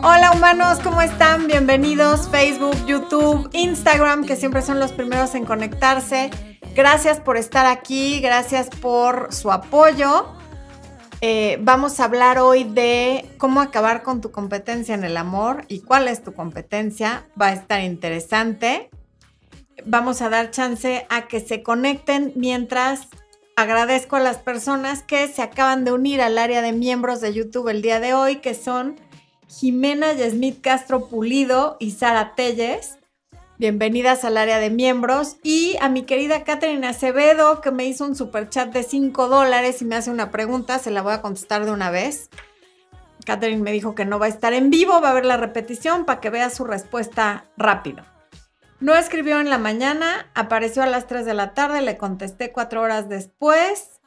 Hola humanos, ¿cómo están? Bienvenidos Facebook, YouTube, Instagram, que siempre son los primeros en conectarse. Gracias por estar aquí, gracias por su apoyo. Eh, vamos a hablar hoy de cómo acabar con tu competencia en el amor y cuál es tu competencia. Va a estar interesante. Vamos a dar chance a que se conecten mientras agradezco a las personas que se acaban de unir al área de miembros de YouTube el día de hoy, que son Jimena Yesmith Castro Pulido y Sara Telles. Bienvenidas al área de miembros. Y a mi querida Catherine Acevedo, que me hizo un super chat de 5 dólares y me hace una pregunta, se la voy a contestar de una vez. Catherine me dijo que no va a estar en vivo, va a ver la repetición para que vea su respuesta rápido. No escribió en la mañana, apareció a las 3 de la tarde, le contesté 4 horas después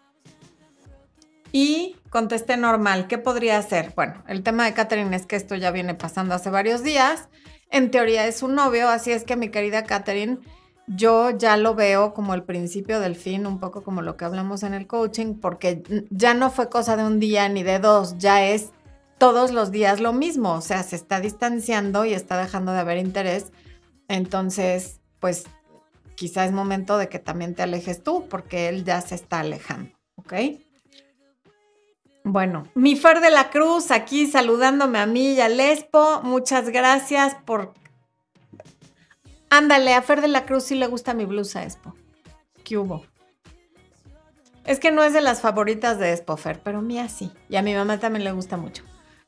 y contesté normal. ¿Qué podría hacer? Bueno, el tema de Catherine es que esto ya viene pasando hace varios días en teoría es su novio, así es que mi querida Catherine, yo ya lo veo como el principio del fin, un poco como lo que hablamos en el coaching, porque ya no fue cosa de un día ni de dos, ya es todos los días lo mismo, o sea, se está distanciando y está dejando de haber interés. Entonces, pues quizá es momento de que también te alejes tú, porque él ya se está alejando, ¿ok? Bueno, mi Fer de la Cruz aquí saludándome a mí y a Lespo. Muchas gracias por. Ándale, a Fer de la Cruz sí le gusta mi blusa, Espo. ¿Qué hubo? Es que no es de las favoritas de Espo, Fer, pero mía sí. Y a mi mamá también le gusta mucho.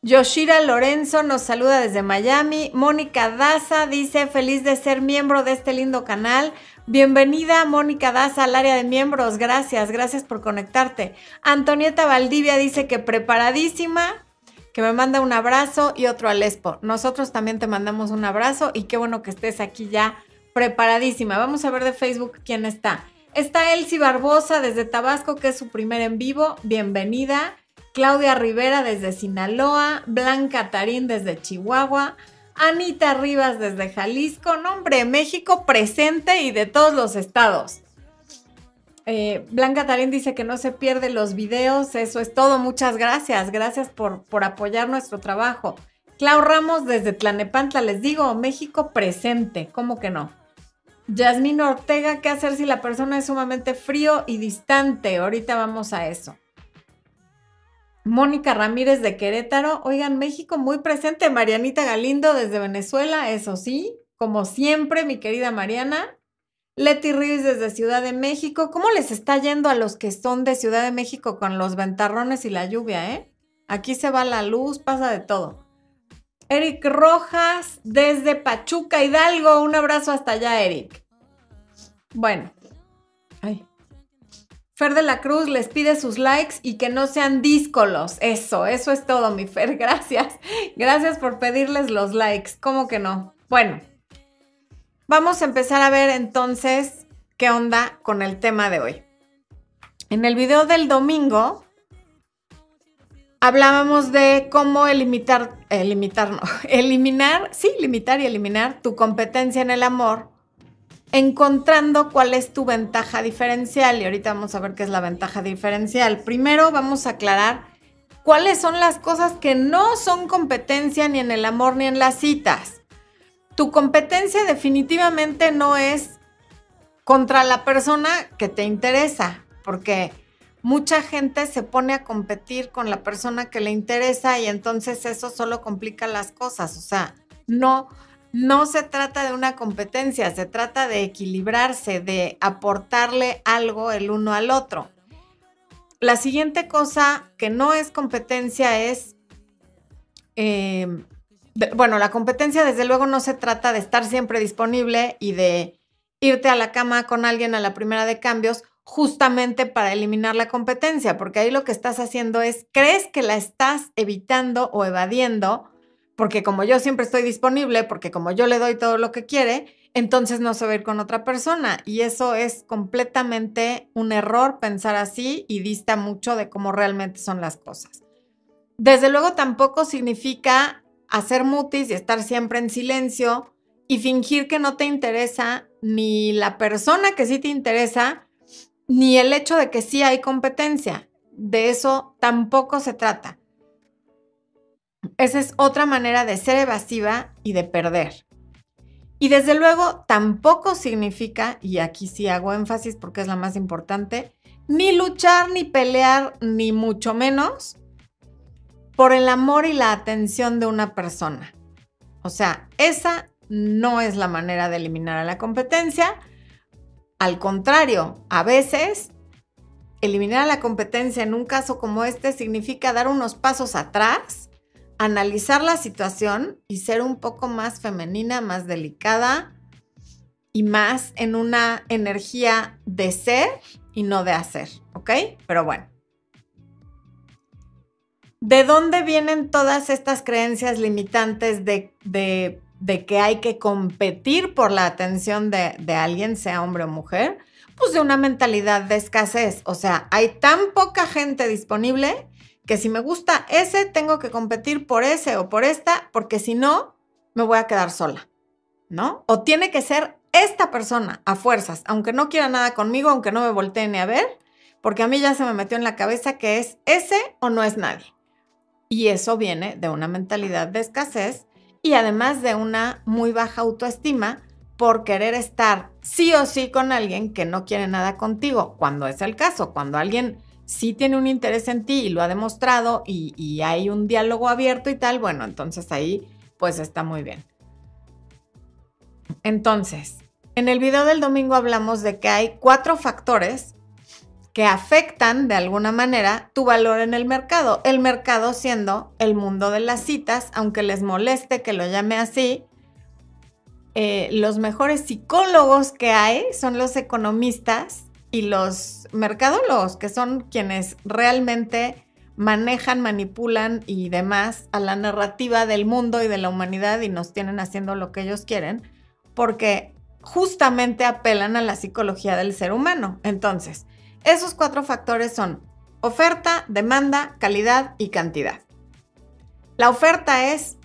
Yoshira Lorenzo nos saluda desde Miami. Mónica Daza dice: Feliz de ser miembro de este lindo canal. Bienvenida, Mónica Daza, al área de miembros. Gracias, gracias por conectarte. Antonieta Valdivia dice que preparadísima, que me manda un abrazo y otro al Expo. Nosotros también te mandamos un abrazo y qué bueno que estés aquí ya preparadísima. Vamos a ver de Facebook quién está. Está Elsie Barbosa desde Tabasco, que es su primer en vivo. Bienvenida. Claudia Rivera desde Sinaloa. Blanca Tarín desde Chihuahua. Anita Rivas desde Jalisco, nombre México presente y de todos los estados. Eh, Blanca Tarín dice que no se pierde los videos, eso es todo, muchas gracias, gracias por, por apoyar nuestro trabajo. Clau Ramos desde Tlanepantla, les digo, México presente, ¿cómo que no? Yasmín Ortega, ¿qué hacer si la persona es sumamente frío y distante? Ahorita vamos a eso. Mónica Ramírez de Querétaro. Oigan, México muy presente. Marianita Galindo desde Venezuela, eso sí. Como siempre, mi querida Mariana. Leti Ruiz desde Ciudad de México. ¿Cómo les está yendo a los que son de Ciudad de México con los ventarrones y la lluvia, eh? Aquí se va la luz, pasa de todo. Eric Rojas desde Pachuca, Hidalgo. Un abrazo hasta allá, Eric. Bueno. Ay, De la Cruz les pide sus likes y que no sean díscolos. Eso, eso es todo, mi Fer. Gracias. Gracias por pedirles los likes. ¿Cómo que no? Bueno, vamos a empezar a ver entonces qué onda con el tema de hoy. En el video del domingo hablábamos de cómo eliminar, eliminar, no, eliminar, sí, limitar y eliminar tu competencia en el amor encontrando cuál es tu ventaja diferencial. Y ahorita vamos a ver qué es la ventaja diferencial. Primero vamos a aclarar cuáles son las cosas que no son competencia ni en el amor ni en las citas. Tu competencia definitivamente no es contra la persona que te interesa, porque mucha gente se pone a competir con la persona que le interesa y entonces eso solo complica las cosas. O sea, no, no se trata de una competencia, se trata de equilibrarse, de aportarle algo el uno al otro. La siguiente cosa que no es competencia es, em, bueno, la competencia desde luego no se trata de estar siempre disponible y de irte a la cama con alguien a la primera de cambios justamente para eliminar la competencia, porque ahí lo que estás haciendo es, crees que la estás evitando o evadiendo porque como yo siempre estoy disponible, porque como yo le doy todo lo que quiere, entonces no se va a ir con otra persona. Y eso es completamente un error pensar así y dista mucho de cómo realmente son las cosas. Desde luego tampoco significa hacer mutis y estar siempre en silencio y fingir que no te interesa ni la persona que sí te interesa, ni el hecho de que sí hay competencia. De eso tampoco se trata Esa es otra manera de ser evasiva y de perder. Y desde luego tampoco significa, y aquí sí hago énfasis porque es la más importante, ni luchar, ni pelear, ni mucho menos por el amor y la atención de una persona. O sea, esa no es la manera de eliminar a la competencia. Al contrario, a veces eliminar a la competencia en un caso como este significa dar unos pasos atrás, analizar la situación y ser un poco más femenina, más delicada y más en una energía de ser y no de hacer, ¿ok? Pero bueno. ¿De dónde vienen todas estas creencias limitantes de, que hay que competir por la atención de, de alguien, sea hombre o mujer? Pues de una mentalidad de escasez. O sea, hay tan poca gente disponible que si me gusta ese, tengo que competir por ese o por esta, porque si no, me voy a quedar sola, ¿no? O tiene que ser esta persona a fuerzas, aunque no quiera nada conmigo, aunque no me voltee ni a ver, porque a mí ya se me metió en la cabeza que es ese o no es nadie. Y eso viene de una mentalidad de escasez y además de una muy baja autoestima por querer estar sí o sí con alguien que no quiere nada contigo, cuando es el caso, cuando alguien sí tiene un interés en ti y lo ha demostrado y, hay un diálogo abierto y tal, bueno, entonces ahí pues está muy bien. Entonces, en el video del domingo hablamos de que hay cuatro factores que afectan de alguna manera tu valor en el mercado. El mercado siendo el mundo de las citas, aunque les moleste que lo llame así, eh, los mejores psicólogos que hay son los economistas y los mercadólogos, que son quienes realmente manejan, manipulan y demás a la narrativa del mundo y de la humanidad y nos tienen haciendo lo que ellos quieren, porque justamente apelan a la psicología del ser humano. Entonces, esos cuatro factores son oferta, demanda, calidad y cantidad. La oferta es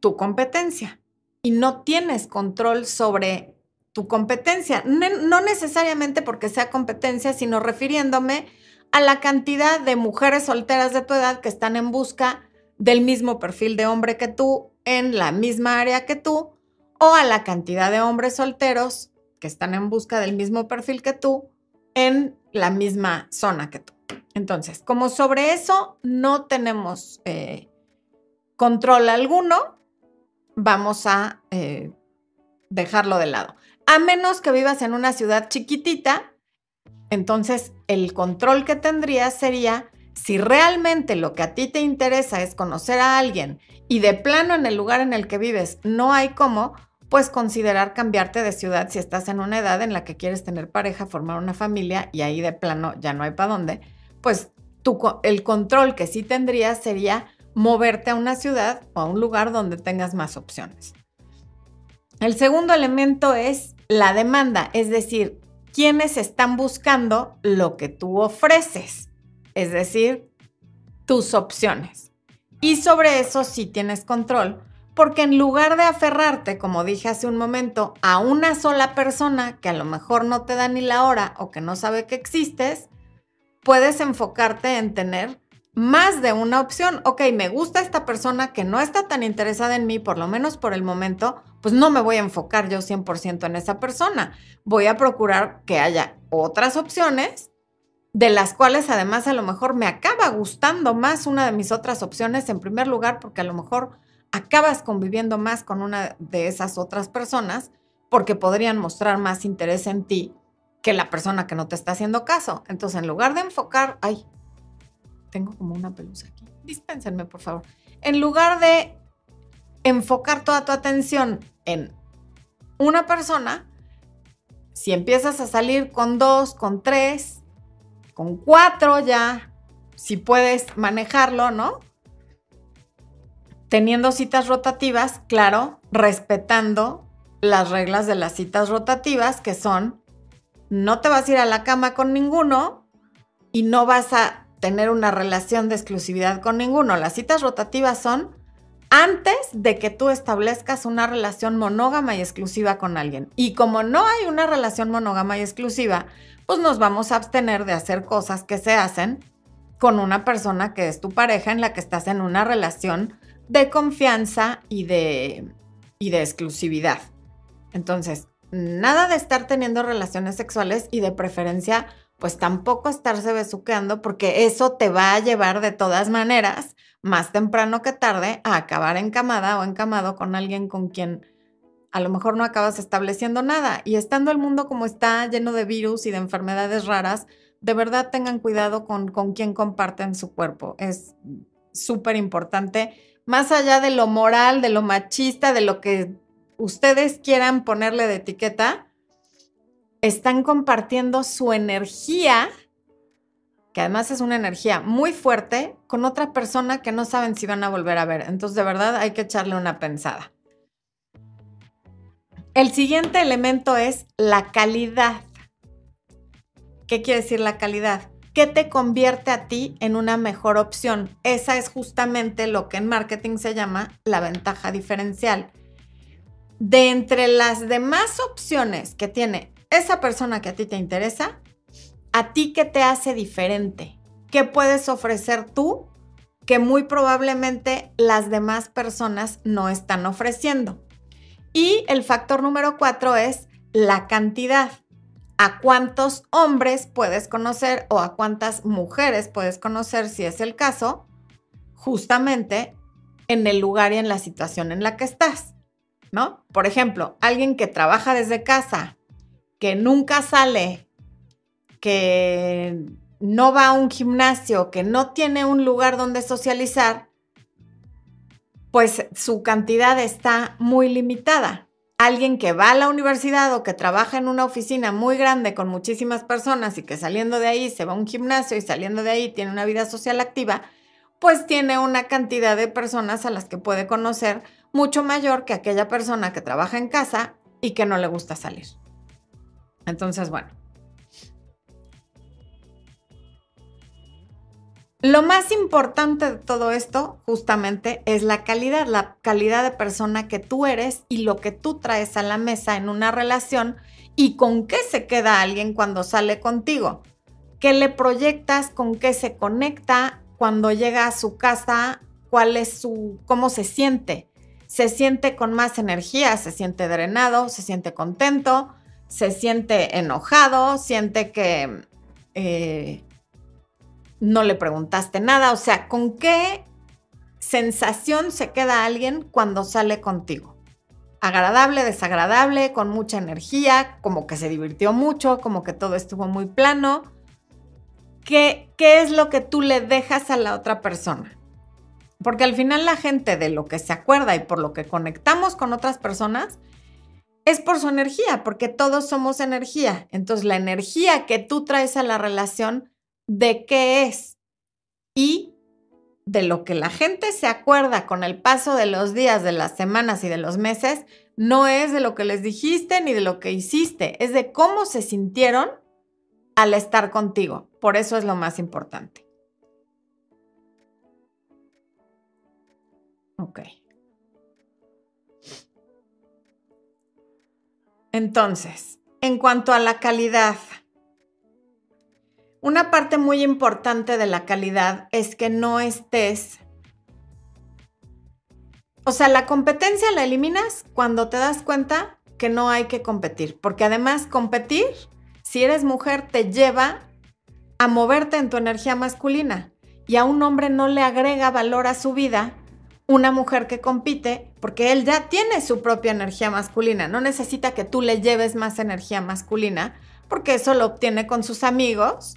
tu competencia y no tienes control sobre tu competencia. No necesariamente porque sea competencia, sino refiriéndome a la cantidad de mujeres solteras de tu edad que están en busca del mismo perfil de hombre que tú, en la misma área que tú, o a la cantidad de hombres solteros que están en busca del mismo perfil que tú en la misma zona que tú. Entonces, como sobre eso no tenemos eh, control alguno, vamos a eh, dejarlo de lado. A menos que vivas en una ciudad chiquitita, entonces el control que tendrías sería si realmente lo que a ti te interesa es conocer a alguien y de plano en el lugar en el que vives no hay cómo, pues considerar cambiarte de ciudad si estás en una edad en la que quieres tener pareja, formar una familia y ahí de plano ya no hay para dónde, pues el control que sí tendrías sería moverte a una ciudad o a un lugar donde tengas más opciones. El segundo elemento es la demanda, es decir, quienes están buscando lo que tú ofreces, es decir, tus opciones. Y sobre eso sí tienes control, porque en lugar de aferrarte, como dije hace un momento, a una sola persona que a lo mejor no te da ni la hora o que no sabe que existes, puedes enfocarte en tener más de una opción. Ok, me gusta esta persona que no está tan interesada en mí, por lo menos por el momento, pues no me voy a enfocar yo 100% en esa persona. Voy a procurar que haya otras opciones de las cuales además a lo mejor me acaba gustando más una de mis otras opciones en primer lugar porque a lo mejor acabas conviviendo más con una de esas otras personas porque podrían mostrar más interés en ti que la persona que no te está haciendo caso. Entonces, en lugar de enfocar, ay, tengo como una pelusa aquí, dispénsenme por favor. En lugar de enfocar toda tu atención en una persona, si empiezas a salir con dos, con tres, con cuatro ya, si puedes manejarlo, ¿no? teniendo citas rotativas, claro, respetando las reglas de las citas rotativas, que son, no te vas a ir a la cama con ninguno y no vas a tener una relación de exclusividad con ninguno. Las citas rotativas son antes de que tú establezcas una relación monógama y exclusiva con alguien. Y como no hay una relación monógama y exclusiva, pues nos vamos a abstener de hacer cosas que se hacen con una persona que es tu pareja en la que estás en una relación de confianza y de, y de exclusividad. Entonces, nada de estar teniendo relaciones sexuales y de preferencia, pues tampoco estarse besuqueando porque eso te va a llevar de todas maneras, más temprano que tarde, a acabar encamada o encamado con alguien con quien a lo mejor no acabas estableciendo nada. Y estando el mundo como está, lleno de virus y de enfermedades raras, de verdad tengan cuidado con, con quién comparten su cuerpo. Es súper importante, más allá de lo moral, de lo machista, de lo que ustedes quieran ponerle de etiqueta, están compartiendo su energía, que además es una energía muy fuerte, con otra persona que no saben si van a volver a ver. Entonces, de verdad, hay que echarle una pensada. El siguiente elemento es la calidad. ¿Qué quiere decir la calidad? ¿Qué te convierte a ti en una mejor opción? Esa es justamente lo que en marketing se llama la ventaja diferencial. De entre las demás opciones que tiene esa persona que a ti te interesa, ¿a ti qué te hace diferente? ¿Qué puedes ofrecer tú que muy probablemente las demás personas no están ofreciendo? Y el factor número cuatro es la cantidad. ¿A cuántos hombres puedes conocer o a cuántas mujeres puedes conocer, si es el caso, justamente en el lugar y en la situación en la que estás? ¿No? Por ejemplo, alguien que trabaja desde casa, que nunca sale, que no va a un gimnasio, que no tiene un lugar donde socializar, pues su cantidad está muy limitada. Alguien que va a la universidad o que trabaja en una oficina muy grande con muchísimas personas y que saliendo de ahí se va a un gimnasio y saliendo de ahí tiene una vida social activa, pues tiene una cantidad de personas a las que puede conocer mucho mayor que aquella persona que trabaja en casa y que no le gusta salir. Entonces, bueno, Lo más importante de todo esto justamente es la calidad, la calidad de persona que tú eres y lo que tú traes a la mesa en una relación y con qué se queda alguien cuando sale contigo. ¿Qué le proyectas? ¿Con qué se conecta? Cuando llega a su casa, ¿cuál es su cómo se siente? Se siente con más energía, se siente drenado, se siente contento, se siente enojado, siente que eh, no le preguntaste nada, o sea, ¿con qué sensación se queda alguien cuando sale contigo? Agradable, desagradable, con mucha energía, como que se divirtió mucho, como que todo estuvo muy plano. ¿Qué, qué es lo que tú le dejas a la otra persona? Porque al final la gente de lo que se acuerda y por lo que conectamos con otras personas es por su energía, porque todos somos energía. Entonces la energía que tú traes a la relación de qué es y de lo que la gente se acuerda con el paso de los días, de las semanas y de los meses, no es de lo que les dijiste ni de lo que hiciste, es de cómo se sintieron al estar contigo. Por eso es lo más importante. Ok. Entonces, en cuanto a la calidad, una parte muy importante de la calidad es que no estés... O sea, la competencia la eliminas cuando te das cuenta que no hay que competir, porque además competir, si eres mujer, te lleva a moverte en tu energía masculina y a un hombre no le agrega valor a su vida una mujer que compite porque él ya tiene su propia energía masculina, no necesita que tú le lleves más energía masculina porque eso lo obtiene con sus amigos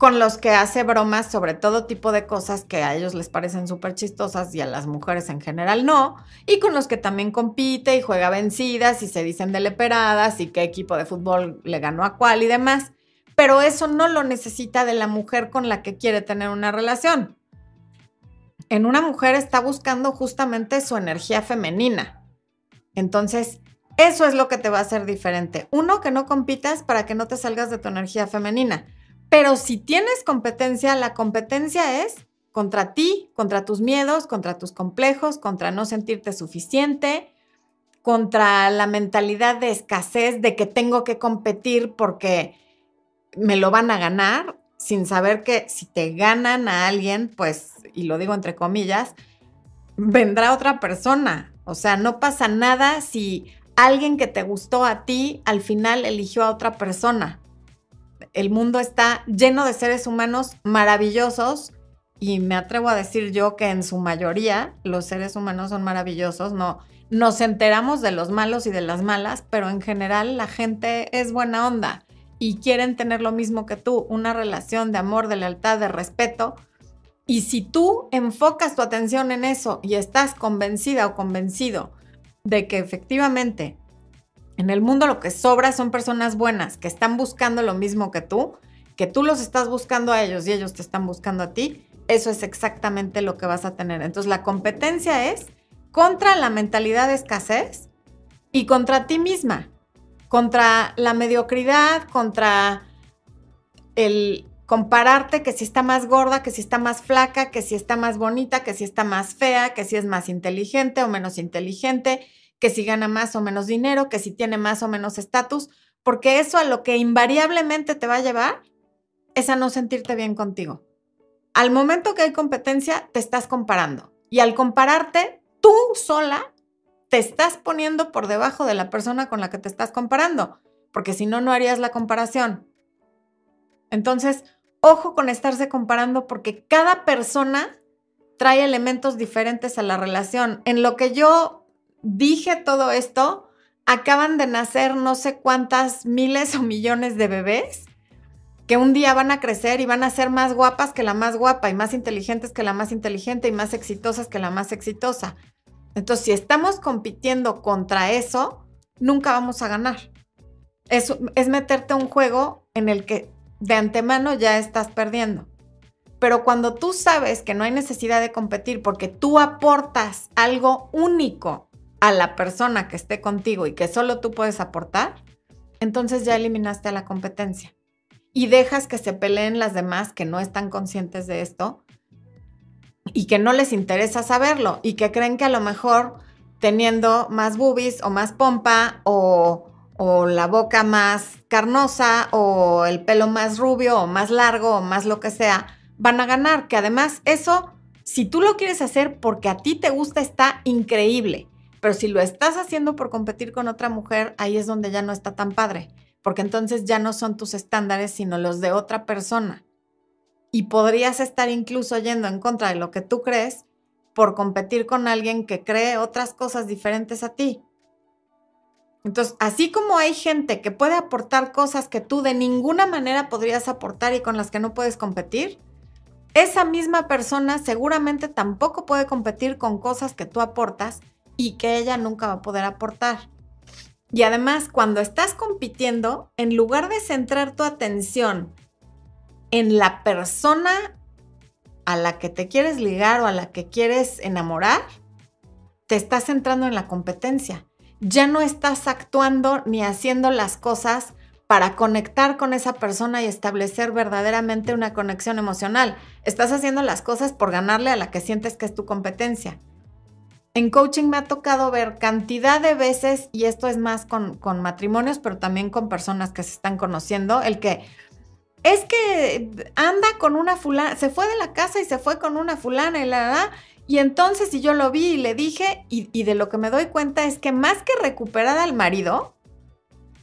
con los que hace bromas sobre todo tipo de cosas que a ellos les parecen súper chistosas y a las mujeres en general no, y con los que también compite y juega vencidas y se dicen deleperadas y qué equipo de fútbol le ganó a cuál y demás, pero eso no lo necesita de la mujer con la que quiere tener una relación. En una mujer está buscando justamente su energía femenina. Entonces, eso es lo que te va a hacer diferente. Uno, que no compitas para que no te salgas de tu energía femenina. Pero si tienes competencia, la competencia es contra ti, contra tus miedos, contra tus complejos, contra no sentirte suficiente, contra la mentalidad de escasez, de que tengo que competir porque me lo van a ganar. sin saber que si te ganan a alguien, pues, y lo digo entre comillas, vendrá otra persona. O sea, no pasa nada si alguien que te gustó a ti al final eligió a otra persona. El mundo está lleno de seres humanos maravillosos y me atrevo a decir yo que en su mayoría los seres humanos son maravillosos, no nos enteramos de los malos y de las malas, pero en general la gente es buena onda y quieren tener lo mismo que tú, una relación de amor, de lealtad, de respeto. Y si tú enfocas tu atención en eso y estás convencida o convencido de que efectivamente en el mundo lo que sobra son personas buenas que están buscando lo mismo que tú, que tú los estás buscando a ellos y ellos te están buscando a ti, eso es exactamente lo que vas a tener. Entonces la competencia es contra la mentalidad de escasez y contra ti misma, contra la mediocridad, contra el compararte que si está más gorda, que si está más flaca, que si está más bonita, que si está más fea, que si es más inteligente o menos inteligente, que si gana más o menos dinero, que si tiene más o menos estatus, porque eso a lo que invariablemente te va a llevar es a no sentirte bien contigo. Al momento que hay competencia, te estás comparando. Y al compararte, tú sola te estás poniendo por debajo de la persona con la que te estás comparando, porque si no, no harías la comparación. Entonces, ojo con estarse comparando porque cada persona trae elementos diferentes a la relación. En lo que yo dije todo esto, acaban de nacer no sé cuántas miles o millones de bebés que un día van a crecer y van a ser más guapas que la más guapa y más inteligentes que la más inteligente y más exitosas que la más exitosa. Entonces, si estamos compitiendo contra eso, nunca vamos a ganar. Es, es meterte a un juego en el que de antemano ya estás perdiendo. Pero cuando tú sabes que no hay necesidad de competir porque tú aportas algo único a la persona que esté contigo y que solo tú puedes aportar, entonces ya eliminaste la competencia. Y dejas que se peleen las demás que no están conscientes de esto y que no les interesa saberlo y que creen que a lo mejor teniendo más boobies o más pompa o la boca más carnosa o el pelo más rubio o más largo o más lo que sea, van a ganar. Que además eso, si tú lo quieres hacer porque a ti te gusta, está increíble. Pero si lo estás haciendo por competir con otra mujer, ahí es donde ya no está tan padre. Porque entonces ya no son tus estándares, sino los de otra persona y podrías estar incluso yendo en contra de lo que tú crees por competir con alguien que cree otras cosas diferentes a ti. Entonces, así como hay gente que puede aportar cosas que tú de ninguna manera podrías aportar y con las que no puedes competir, esa misma persona seguramente tampoco puede competir con cosas que tú aportas y que ella nunca va a poder aportar. Y además, cuando estás compitiendo, en lugar de centrar tu atención en la persona a la que te quieres ligar o a la que quieres enamorar, te estás centrando en la competencia. Ya no estás actuando ni haciendo las cosas para conectar con esa persona y establecer verdaderamente una conexión emocional. Estás haciendo las cosas por ganarle a la que sientes que es tu competencia. En coaching me ha tocado ver cantidad de veces, y esto es más con, con matrimonios, pero también con personas que se están conociendo, el que es que anda con una fulana, se fue de la casa y se fue con una fulana y la, y entonces y yo lo vi y le dije, y, y de lo que me doy cuenta es que más que recuperar al marido,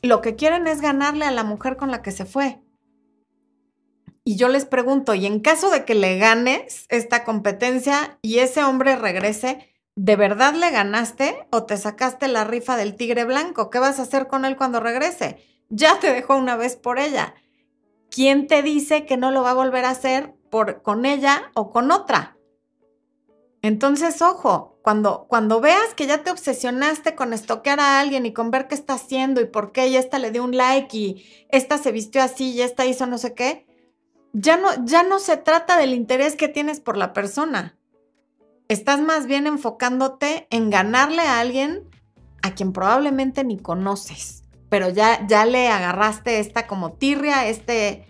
lo que quieren es ganarle a la mujer con la que se fue. Y yo les pregunto, y en caso de que le ganes esta competencia y ese hombre regrese, ¿de verdad le ganaste o te sacaste la rifa del tigre blanco? ¿Qué vas a hacer con él cuando regrese? Ya te dejó una vez por ella. ¿quién te dice que no lo va a volver a hacer por, con ella o con otra? Entonces, ojo, cuando, cuando veas que ya te obsesionaste con estoquear a alguien y con ver qué está haciendo y por qué, y esta le dio un like y esta se vistió así y esta hizo no sé qué, ya no, ya no se trata del interés que tienes por la persona. Estás más bien enfocándote en ganarle a alguien a quien probablemente ni conoces pero ya, ya le agarraste esta como tirria, este,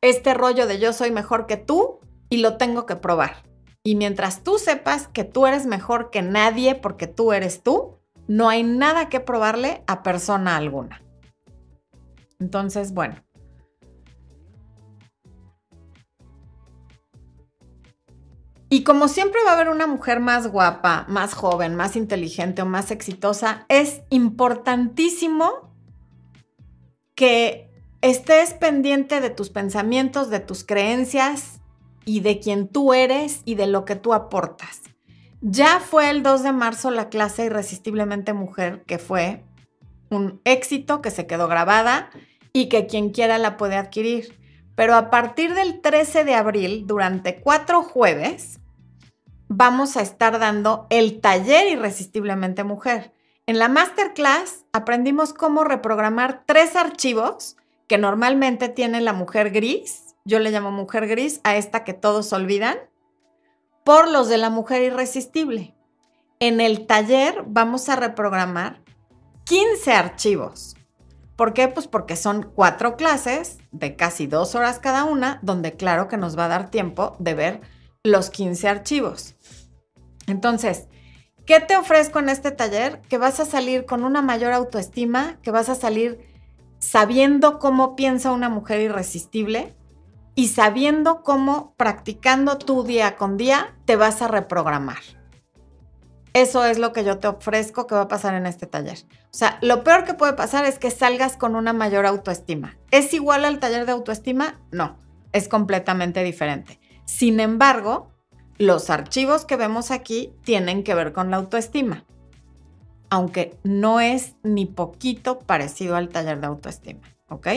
este rollo de yo soy mejor que tú y lo tengo que probar. Y mientras tú sepas que tú eres mejor que nadie porque tú eres tú, no hay nada que probarle a persona alguna. Entonces, bueno. Y como siempre va a haber una mujer más guapa, más joven, más inteligente o más exitosa, es importantísimo que estés pendiente de tus pensamientos, de tus creencias y de quién tú eres y de lo que tú aportas. Ya fue el 2 de marzo la clase Irresistiblemente Mujer, que fue un éxito, que se quedó grabada y que quien quiera la puede adquirir. Pero a partir del 13 de abril, durante cuatro jueves, vamos a estar dando el taller Irresistiblemente Mujer. En la masterclass aprendimos cómo reprogramar tres archivos que normalmente tiene la mujer gris, yo le llamo mujer gris a esta que todos olvidan, por los de la mujer irresistible. En el taller vamos a reprogramar 15 archivos. ¿Por qué? Pues porque son cuatro clases de casi dos horas cada una, donde claro que nos va a dar tiempo de ver los 15 archivos. Entonces, ¿qué te ofrezco en este taller? Que vas a salir con una mayor autoestima, que vas a salir sabiendo cómo piensa una mujer irresistible y sabiendo cómo practicando tu día con día te vas a reprogramar. Eso es lo que yo te ofrezco que va a pasar en este taller. O sea, lo peor que puede pasar es que salgas con una mayor autoestima. ¿Es igual al taller de autoestima? No, es completamente diferente. Sin embargo, los archivos que vemos aquí tienen que ver con la autoestima, aunque no es ni poquito parecido al taller de autoestima, ¿ok?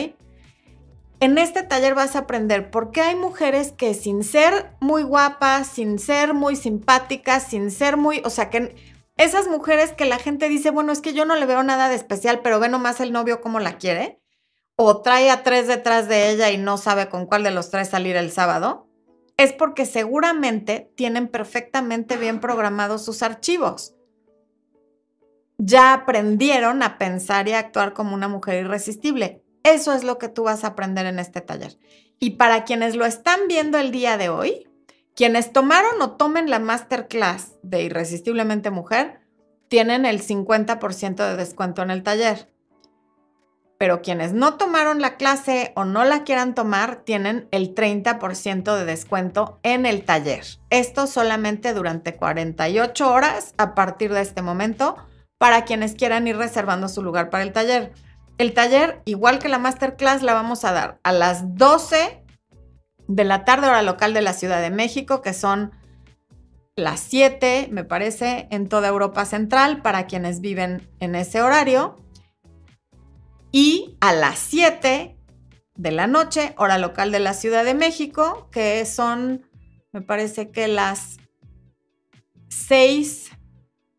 En este taller vas a aprender por qué hay mujeres que sin ser muy guapas, sin ser muy simpáticas, sin ser muy, o sea, que esas mujeres que la gente dice, bueno, es que yo no le veo nada de especial, pero ve nomás el novio como la quiere, o trae a tres detrás de ella y no sabe con cuál de los tres salir el sábado es porque seguramente tienen perfectamente bien programados sus archivos. Ya aprendieron a pensar y a actuar como una mujer irresistible. Eso es lo que tú vas a aprender en este taller. Y para quienes lo están viendo el día de hoy, quienes tomaron o tomen la masterclass de Irresistiblemente Mujer, tienen el 50% de descuento en el taller pero quienes no tomaron la clase o no la quieran tomar tienen el 30% de descuento en el taller. Esto solamente durante 48 horas a partir de este momento para quienes quieran ir reservando su lugar para el taller. El taller, igual que la masterclass, la vamos a dar a las 12 de la tarde hora local de la Ciudad de México, que son las 7, me parece, en toda Europa Central para quienes viven en ese horario. Y a las 7 de la noche, hora local de la Ciudad de México, que son, me parece que las 6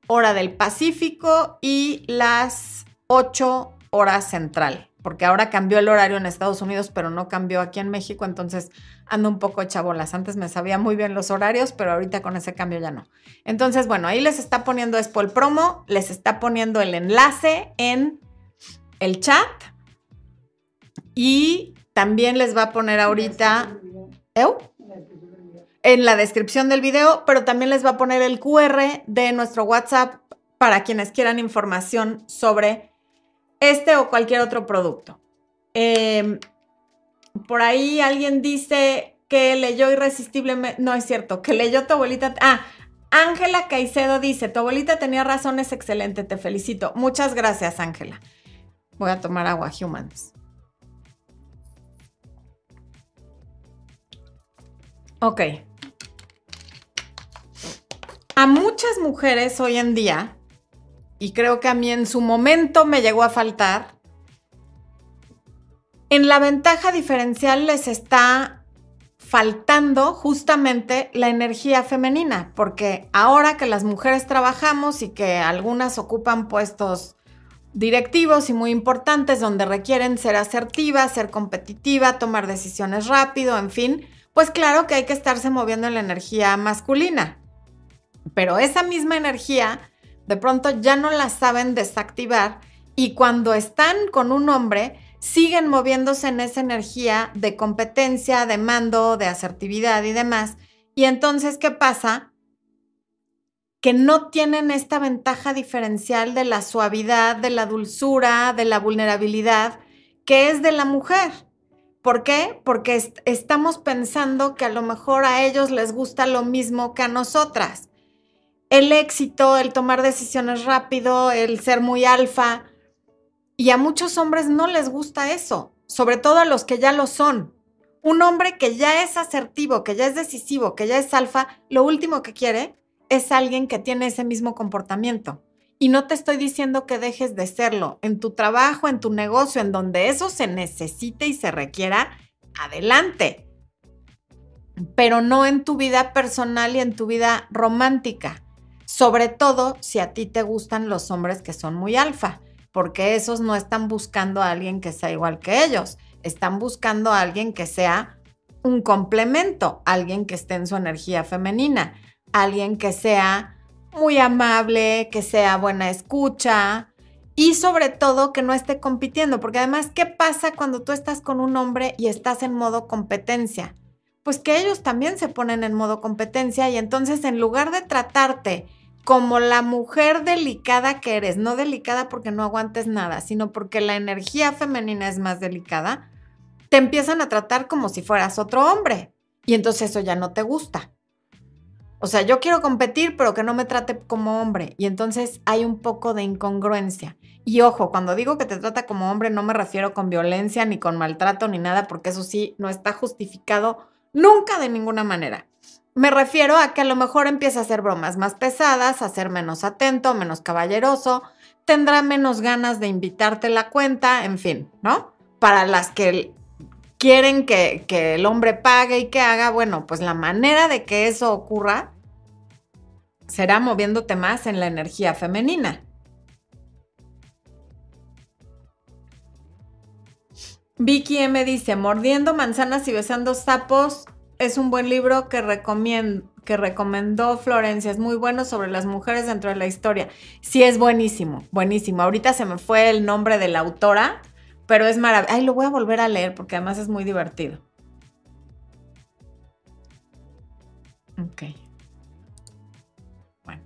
hora del Pacífico y las 8 horas central, porque ahora cambió el horario en Estados Unidos, pero no cambió aquí en México, entonces ando un poco chabolas. Antes me sabía muy bien los horarios, pero ahorita con ese cambio ya no. Entonces, bueno, ahí les está poniendo Expo promo, les está poniendo el enlace en el chat y también les va a poner ahorita en la descripción del video, pero también les va a poner el QR de nuestro WhatsApp para quienes quieran información sobre este o cualquier otro producto. Em, por ahí alguien dice que leyó irresistiblemente, no es cierto, que leyó tu abuelita. Ah, Ángela Caicedo dice, tu abuelita tenía razón, es excelente, te felicito. Muchas gracias, Ángela. Voy a tomar agua humans. Ok. A muchas mujeres hoy en día, y creo que a mí en su momento me llegó a faltar, en la ventaja diferencial les está faltando justamente la energía femenina, porque ahora que las mujeres trabajamos y que algunas ocupan puestos directivos y muy importantes donde requieren ser asertiva, ser competitiva, tomar decisiones rápido, en fin, pues claro que hay que estarse moviendo en la energía masculina. Pero esa misma energía de pronto ya no la saben desactivar y cuando están con un hombre siguen moviéndose en esa energía de competencia, de mando, de asertividad y demás. Y entonces, ¿qué pasa? Que no tienen esta ventaja diferencial de la suavidad, de la dulzura, de la vulnerabilidad, que es de la mujer. ¿Por qué? Porque estamos pensando que a lo mejor a ellos les gusta lo mismo que a nosotras. El éxito, el tomar decisiones rápido, el ser muy alfa. Y a muchos hombres no les gusta eso, sobre todo a los que ya lo son. Un hombre que ya es asertivo, que ya es decisivo, que ya es alfa, lo último que quiere es alguien que tiene ese mismo comportamiento. Y no te estoy diciendo que dejes de serlo. En tu trabajo, en tu negocio, en donde eso se necesite y se requiera, adelante. Pero no en tu vida personal y en tu vida romántica. Sobre todo si a ti te gustan los hombres que son muy alfa, porque esos no están buscando a alguien que sea igual que ellos. Están buscando a alguien que sea un complemento, alguien que esté en su energía femenina, alguien que sea muy amable, que sea buena escucha y sobre todo que no esté compitiendo, porque además, ¿qué pasa cuando tú estás con un hombre y estás en modo competencia? Pues que ellos también se ponen en modo competencia y entonces en lugar de tratarte como la mujer delicada que eres, no delicada porque no aguantes nada, sino porque la energía femenina es más delicada, te empiezan a tratar como si fueras otro hombre. Y entonces eso ya no te gusta. O sea, yo quiero competir, pero que no me trate como hombre. Y entonces hay un poco de incongruencia. Y ojo, cuando digo que te trata como hombre, no me refiero con violencia, ni con maltrato, ni nada, porque eso sí, no está justificado nunca de ninguna manera. Me refiero a que a lo mejor empieza a hacer bromas más pesadas, a ser menos atento, menos caballeroso, tendrá menos ganas de invitarte la cuenta, en fin, ¿no? Para las que quieren que, el hombre pague y que haga, bueno, pues la manera de que eso ocurra será moviéndote más en la energía femenina. Vicky M dice, Mordiendo manzanas y besando sapos es un buen libro que, que recomendó Florencia. Es muy bueno sobre las mujeres dentro de la historia. Sí, es buenísimo, buenísimo. Ahorita se me fue el nombre de la autora, pero es maravilloso. Ay, lo voy a volver a leer porque además es muy divertido. Ok. Bueno.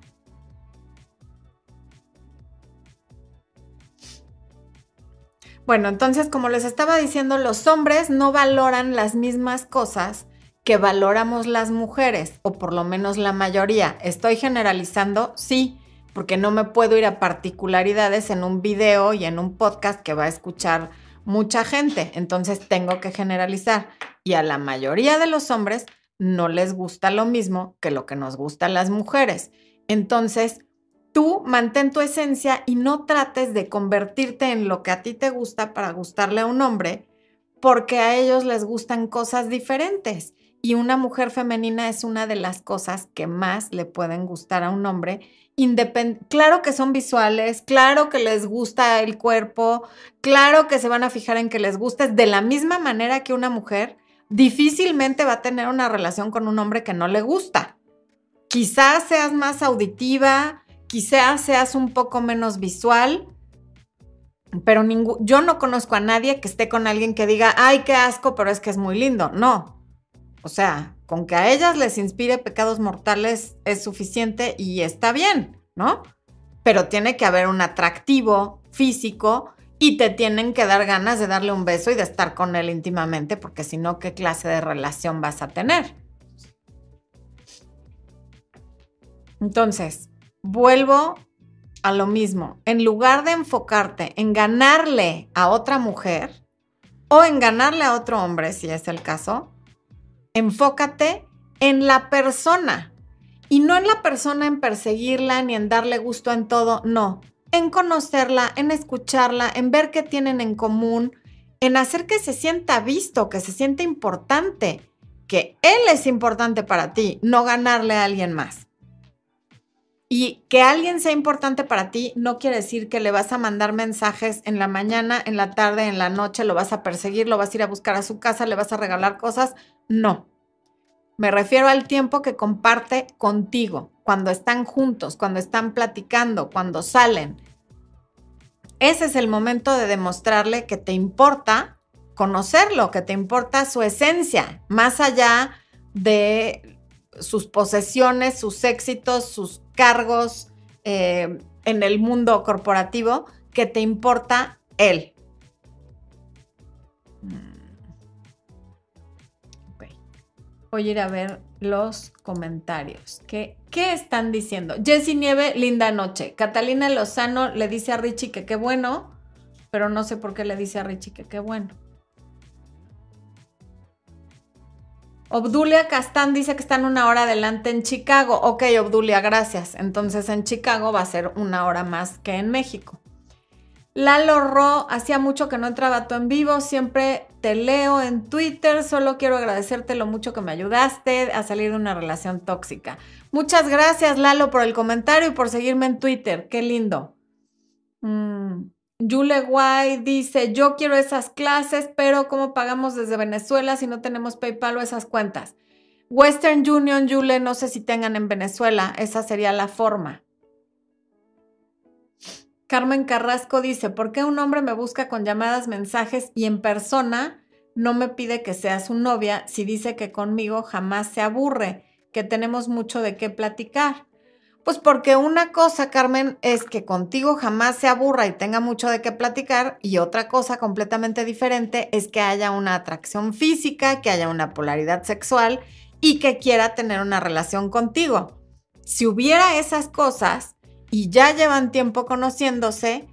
Bueno, entonces, como les estaba diciendo, los hombres no valoran las mismas cosas que valoramos las mujeres, o por lo menos la mayoría. ¿Estoy generalizando? Sí porque no me puedo ir a particularidades en un video y en un podcast que va a escuchar mucha gente. Entonces tengo que generalizar. Y a la mayoría de los hombres no les gusta lo mismo que lo que nos gusta a las mujeres. Entonces, tú mantén tu esencia y no trates de convertirte en lo que a ti te gusta para gustarle a un hombre, porque a ellos les gustan cosas diferentes. Y una mujer femenina es una de las cosas que más le pueden gustar a un hombre claro que son visuales, claro que les gusta el cuerpo, claro que se van a fijar en que les guste, de la misma manera que una mujer difícilmente va a tener una relación con un hombre que no le gusta. Quizás seas más auditiva, quizás seas un poco menos visual, pero yo no conozco a nadie que esté con alguien que diga, ay, qué asco, pero es que es muy lindo. No. O sea, con que a ellas les inspire pecados mortales es suficiente y está bien, ¿no? Pero tiene que haber un atractivo físico y te tienen que dar ganas de darle un beso y de estar con él íntimamente, porque si no, ¿qué clase de relación vas a tener? Entonces, vuelvo a lo mismo. En lugar de enfocarte en ganarle a otra mujer o en ganarle a otro hombre, si es el caso, enfócate en la persona y no en la persona en perseguirla ni en darle gusto en todo, no, en conocerla, en escucharla, en ver qué tienen en común, en hacer que se sienta visto, que se sienta importante, que él es importante para ti, no ganarle a alguien más. Y que alguien sea importante para ti no quiere decir que le vas a mandar mensajes en la mañana, en la tarde, en la noche, lo vas a perseguir, lo vas a ir a buscar a su casa, le vas a regalar cosas. No. Me refiero al tiempo que comparte contigo, cuando están juntos, cuando están platicando, cuando salen. Ese es el momento de demostrarle que te importa conocerlo, que te importa su esencia, más allá de sus posesiones, sus éxitos, sus cargos eh, en el mundo corporativo, que te importa él. Voy a ir a ver los comentarios. ¿Qué, ¿Qué están diciendo? Jessy Nieve, linda noche. Catalina Lozano le dice a Richie que qué bueno, pero no sé por qué le dice a Richie que qué bueno. Obdulia Castán dice que están una hora adelante en Chicago. Ok, Obdulia, gracias. Entonces en Chicago va a ser una hora más que en México. Lalo Ro, hacía mucho que no entraba tú en vivo, siempre te leo en Twitter, solo quiero agradecerte lo mucho que me ayudaste a salir de una relación tóxica. Muchas gracias Lalo por el comentario y por seguirme en Twitter, qué lindo. Mm. Yule Guay dice, yo quiero esas clases, pero ¿cómo pagamos desde Venezuela si no tenemos PayPal o esas cuentas? Western Union, Yule, no sé si tengan en Venezuela, esa sería la forma. Carmen Carrasco dice, ¿por qué un hombre me busca con llamadas, mensajes y en persona no me pide que sea su novia si dice que conmigo jamás se aburre, que tenemos mucho de qué platicar? Pues porque una cosa, Carmen, es que contigo jamás se aburra y tenga mucho de qué platicar y otra cosa completamente diferente es que haya una atracción física, que haya una polaridad sexual y que quiera tener una relación contigo. Si hubiera esas cosas y ya llevan tiempo conociéndose,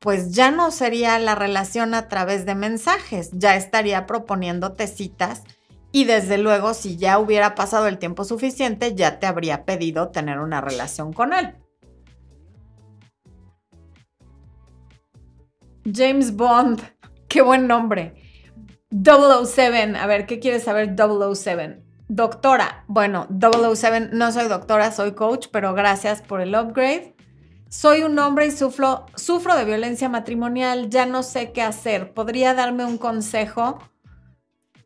pues ya no sería la relación a través de mensajes, ya estaría proponiéndote citas y desde luego, si ya hubiera pasado el tiempo suficiente, ya te habría pedido tener una relación con él. James Bond, qué buen nombre. 007, a ver, ¿qué quieres saber 007? Doctora, bueno, 007, no soy doctora, soy coach, pero gracias por el upgrade. Soy un hombre y sufro, sufro de violencia matrimonial, ya no sé qué hacer. ¿Podría darme un consejo?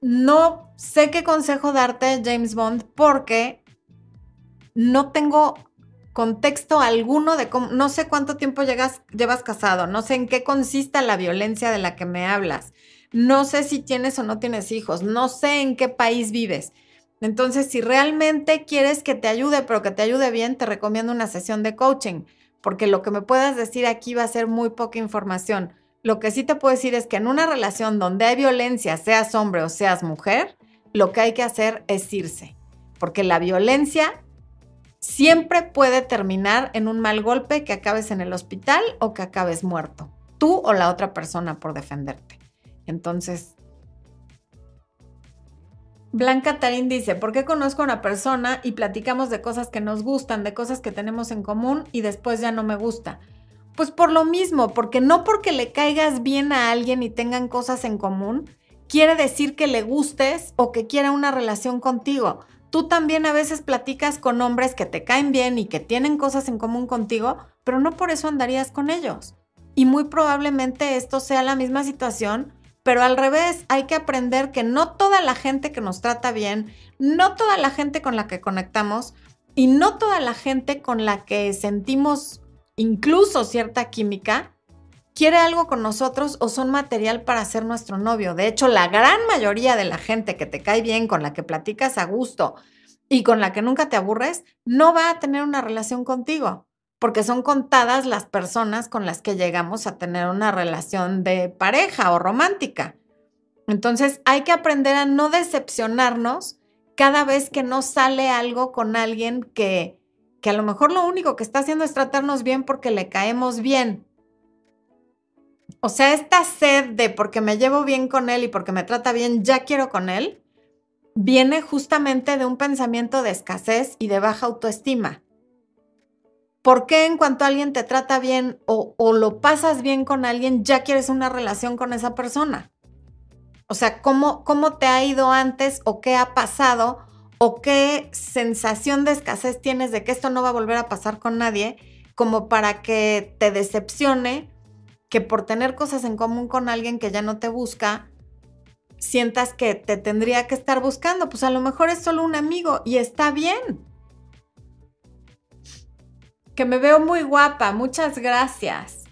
No sé qué consejo darte, James Bond, porque no tengo contexto alguno de cómo, no sé cuánto tiempo llevas casado, no sé en qué consiste la violencia de la que me hablas, no sé si tienes o no tienes hijos, no sé en qué país vives. Entonces, si realmente quieres que te ayude, pero que te ayude bien, te recomiendo una sesión de coaching, porque lo que me puedas decir aquí va a ser muy poca información. Lo que sí te puedo decir es que en una relación donde hay violencia, seas hombre o seas mujer, lo que hay que hacer es irse, porque la violencia siempre puede terminar en un mal golpe que acabes en el hospital o que acabes muerto, tú o la otra persona por defenderte. Entonces, Blanca Tarín dice, ¿por qué conozco a una persona y platicamos de cosas que nos gustan, de cosas que tenemos en común y después ya no me gusta? Pues por lo mismo, porque no porque le caigas bien a alguien y tengan cosas en común, quiere decir que le gustes o que quiera una relación contigo. Tú también a veces platicas con hombres que te caen bien y que tienen cosas en común contigo, pero no por eso andarías con ellos. Y muy probablemente esto sea la misma situación, pero al revés, hay que aprender que no toda la gente que nos trata bien, no toda la gente con la que conectamos y no toda la gente con la que sentimos incluso cierta química, quiere algo con nosotros o son material para ser nuestro novio. De hecho, la gran mayoría de la gente que te cae bien, con la que platicas a gusto y con la que nunca te aburres, no va a tener una relación contigo, porque son contadas las personas con las que llegamos a tener una relación de pareja o romántica. Entonces, hay que aprender a no decepcionarnos cada vez que no sale algo con alguien que que a lo mejor lo único que está haciendo es tratarnos bien porque le caemos bien. O sea, esta sed de porque me llevo bien con él y porque me trata bien, ya quiero con él, viene justamente de un pensamiento de escasez y de baja autoestima. ¿Por qué en cuanto alguien te trata bien o, lo pasas bien con alguien, ya quieres una relación con esa persona? O sea, ¿cómo, ¿cómo te ha ido antes o qué ha pasado o qué sensación de escasez tienes de que esto no va a volver a pasar con nadie, como para que te decepcione que por tener cosas en común con alguien que ya no te busca, sientas que te tendría que estar buscando. Pues a lo mejor es solo un amigo y está bien. Que me veo muy guapa, muchas gracias.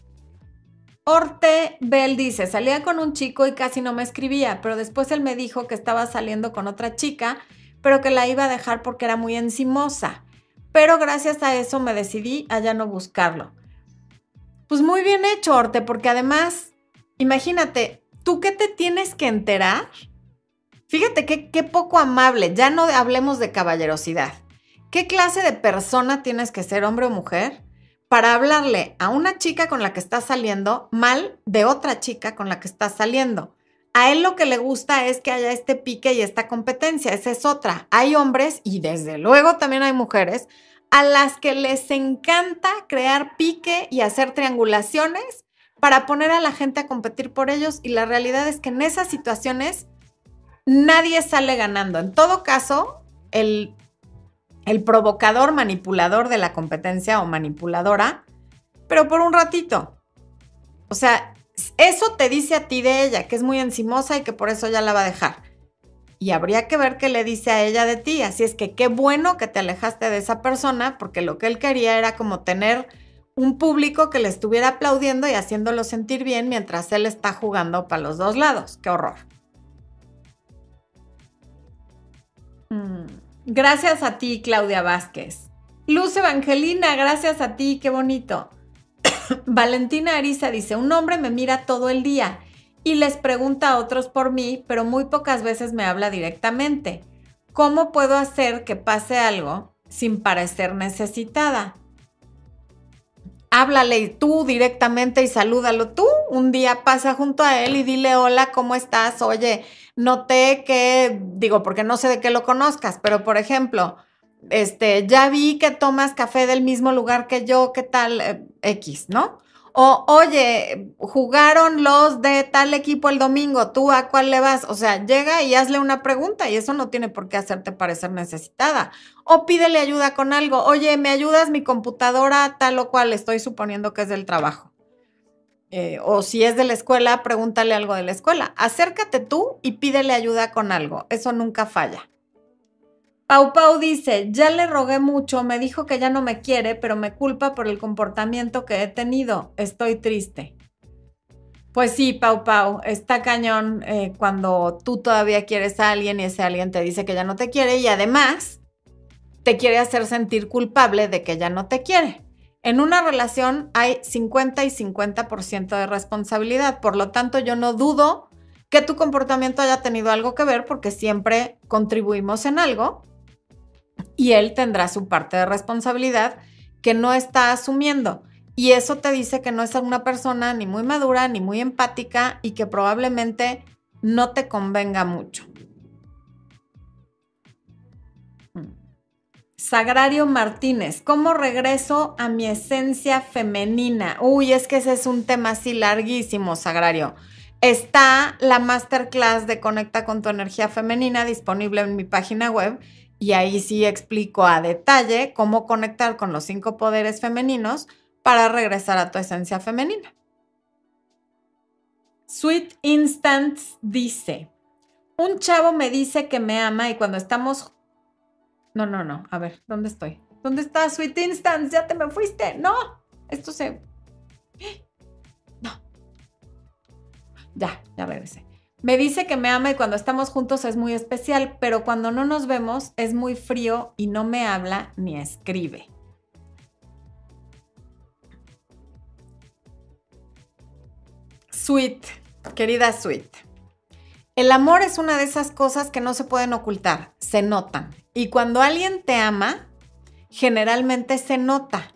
Orte Bell dice, salía con un chico y casi no me escribía, pero después él me dijo que estaba saliendo con otra chica pero que la iba a dejar porque era muy encimosa. Pero gracias a eso me decidí a ya no buscarlo. Pues muy bien hecho, Orte, porque además, imagínate, ¿tú qué te tienes que enterar Fíjate qué poco amable, ya no hablemos de caballerosidad. ¿Qué clase de persona tienes que ser, hombre o mujer, para hablarle a una chica con la que estás saliendo mal de otra chica con la que estás saliendo? A él lo que le gusta es que haya este pique y esta competencia, esa es otra. Hay hombres y desde luego también hay mujeres a las que les encanta crear pique y hacer triangulaciones para poner a la gente a competir por ellos y la realidad es que en esas situaciones nadie sale ganando. En todo caso, el el provocador manipulador de la competencia o manipuladora, pero por un ratito. O sea, eso te dice a ti de ella, que es muy encimosa y que por eso ya la va a dejar. Y habría que ver qué le dice a ella de ti. Así es que qué bueno que te alejaste de esa persona, porque lo que él quería era como tener un público que le estuviera aplaudiendo y haciéndolo sentir bien mientras él está jugando para los dos lados. Qué horror. Mm. Gracias a ti, Claudia Vázquez. Luz Evangelina, gracias a ti, qué bonito. Valentina Ariza dice, un hombre me mira todo el día y les pregunta a otros por mí, pero muy pocas veces me habla directamente. ¿Cómo puedo hacer que pase algo sin parecer necesitada? Háblale tú directamente y salúdalo tú. Un día pasa junto a él y dile, hola, ¿cómo estás? Oye, noté que, digo, porque no sé de qué lo conozcas, pero por ejemplo, este, ya vi que tomas café del mismo lugar que yo, ¿qué tal? Eh, X, ¿no? O, oye, jugaron los de tal equipo el domingo, ¿tú a cuál le vas? O sea, llega y hazle una pregunta y eso no tiene por qué hacerte parecer necesitada. O pídele ayuda con algo, oye, ¿me ayudas mi computadora tal o cual? Estoy suponiendo que es del trabajo. Eh, o si es de la escuela, pregúntale algo de la escuela. Acércate tú y pídele ayuda con algo. Eso nunca falla. Pau Pau dice, ya le rogué mucho, me dijo que ya no me quiere, pero me culpa por el comportamiento que he tenido. Estoy triste. Pues sí, Pau Pau, está cañón eh, cuando tú todavía quieres a alguien y ese alguien te dice que ya no te quiere y además te quiere hacer sentir culpable de que ya no te quiere. En una relación hay 50 y 50% de responsabilidad, por lo tanto yo no dudo que tu comportamiento haya tenido algo que ver porque siempre contribuimos en algo y él tendrá su parte de responsabilidad que no está asumiendo. Y eso te dice que no es una persona ni muy madura ni muy empática y que probablemente no te convenga mucho. Sagrario Martínez, ¿cómo regreso a mi esencia femenina? Uy, es que ese es un tema así larguísimo, Sagrario. Está la masterclass de Conecta con tu energía femenina disponible en mi página web y ahí sí explico a detalle cómo conectar con los cinco poderes femeninos para regresar a tu esencia femenina. Sweet Instance dice, un chavo me dice que me ama y cuando estamos no, no, no. A ver, ¿dónde estoy? ¿Dónde está Sweet Instance? Ya te me fuiste. No. Esto se... No. Ya, ya regresé. Me dice que me ama y cuando estamos juntos es muy especial, pero cuando no nos vemos es muy frío y no me habla ni escribe. Sweet, querida Sweet. El amor es una de esas cosas que no se pueden ocultar, se notan. Y cuando alguien te ama, generalmente se nota.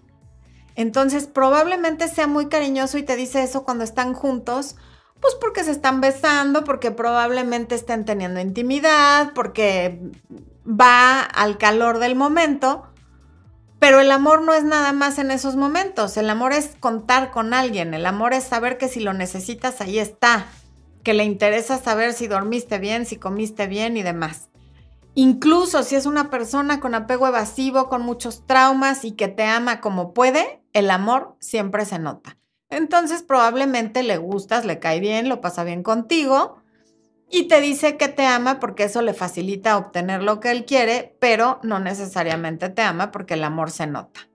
Entonces, probablemente sea muy cariñoso y te dice eso cuando están juntos, pues porque se están besando, porque probablemente estén teniendo intimidad, porque va al calor del momento. Pero el amor no es nada más en esos momentos. El amor es contar con alguien. El amor es saber que si lo necesitas, ahí está. Que le interesa saber si dormiste bien, si comiste bien y demás. Incluso si es una persona con apego evasivo, con muchos traumas y que te ama como puede, el amor siempre se nota. Entonces probablemente le gustas, le cae bien, lo pasa bien contigo y te dice que te ama porque eso le facilita obtener lo que él quiere, pero no necesariamente te ama porque el amor se nota.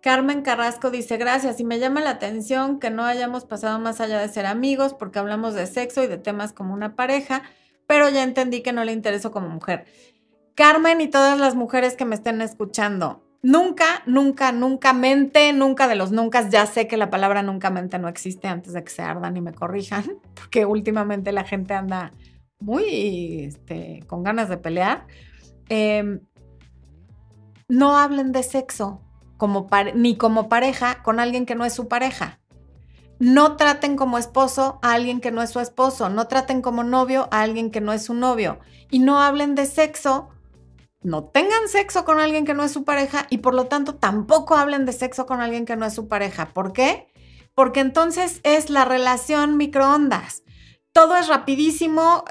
Carmen Carrasco dice, gracias, y me llama la atención que no hayamos pasado más allá de ser amigos porque hablamos de sexo y de temas como una pareja pero ya entendí que no le intereso como mujer. Carmen y todas las mujeres que me estén escuchando, Nunca, nunca, nunca mente, nunca de los nunca. Ya sé que la palabra nunca mente no existe antes de que se ardan y me corrijan, porque últimamente la gente anda muy este, con ganas de pelear. Em, no hablen de sexo como ni como pareja con alguien que no es su pareja. No traten como esposo a alguien que no es su esposo. No traten como novio a alguien que no es su novio. Y no hablen de sexo no tengan sexo con alguien que no es su pareja y por lo tanto tampoco hablen de sexo con alguien que no es su pareja. ¿Por qué? Porque entonces es la relación microondas. Todo es rapidísimo,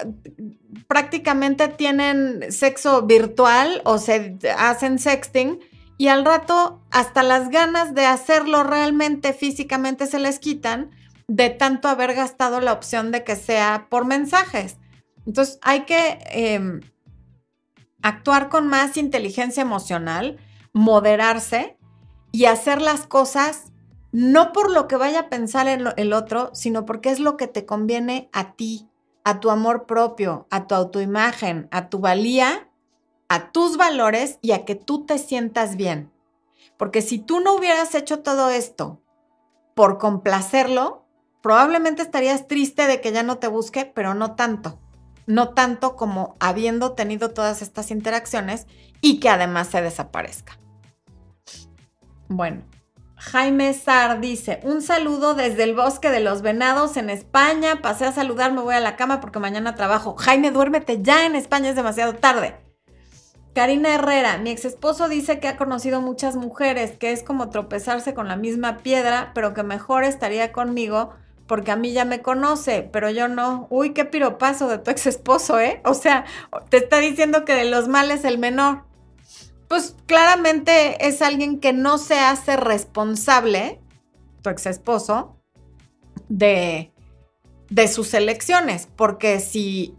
prácticamente tienen sexo virtual o se hacen sexting y al rato hasta las ganas de hacerlo realmente físicamente se les quitan de tanto haber gastado la opción de que sea por mensajes. Entonces hay que... Em, actuar con más inteligencia emocional, moderarse y hacer las cosas no por lo que vaya a pensar el, otro, sino porque es lo que te conviene a ti, a tu amor propio, a tu autoimagen, a tu valía, a tus valores y a que tú te sientas bien. Porque si tú no hubieras hecho todo esto por complacerlo, probablemente estarías triste de que ya no te busque, pero no tanto no tanto como habiendo tenido todas estas interacciones y que además se desaparezca. Bueno, Jaime Sar dice, un saludo desde el bosque de los venados en España, pasé a saludar, me voy a la cama porque mañana trabajo. Jaime, duérmete ya en España, es demasiado tarde. Karina Herrera, mi ex esposo dice que ha conocido muchas mujeres, que es como tropezarse con la misma piedra, pero que mejor estaría conmigo porque a mí ya me conoce, pero yo no. Uy, qué piropazo de tu ex esposo, ¿eh? O sea, te está diciendo que de los males el menor. Pues claramente es alguien que no se hace responsable, tu ex esposo, de, de sus elecciones, porque si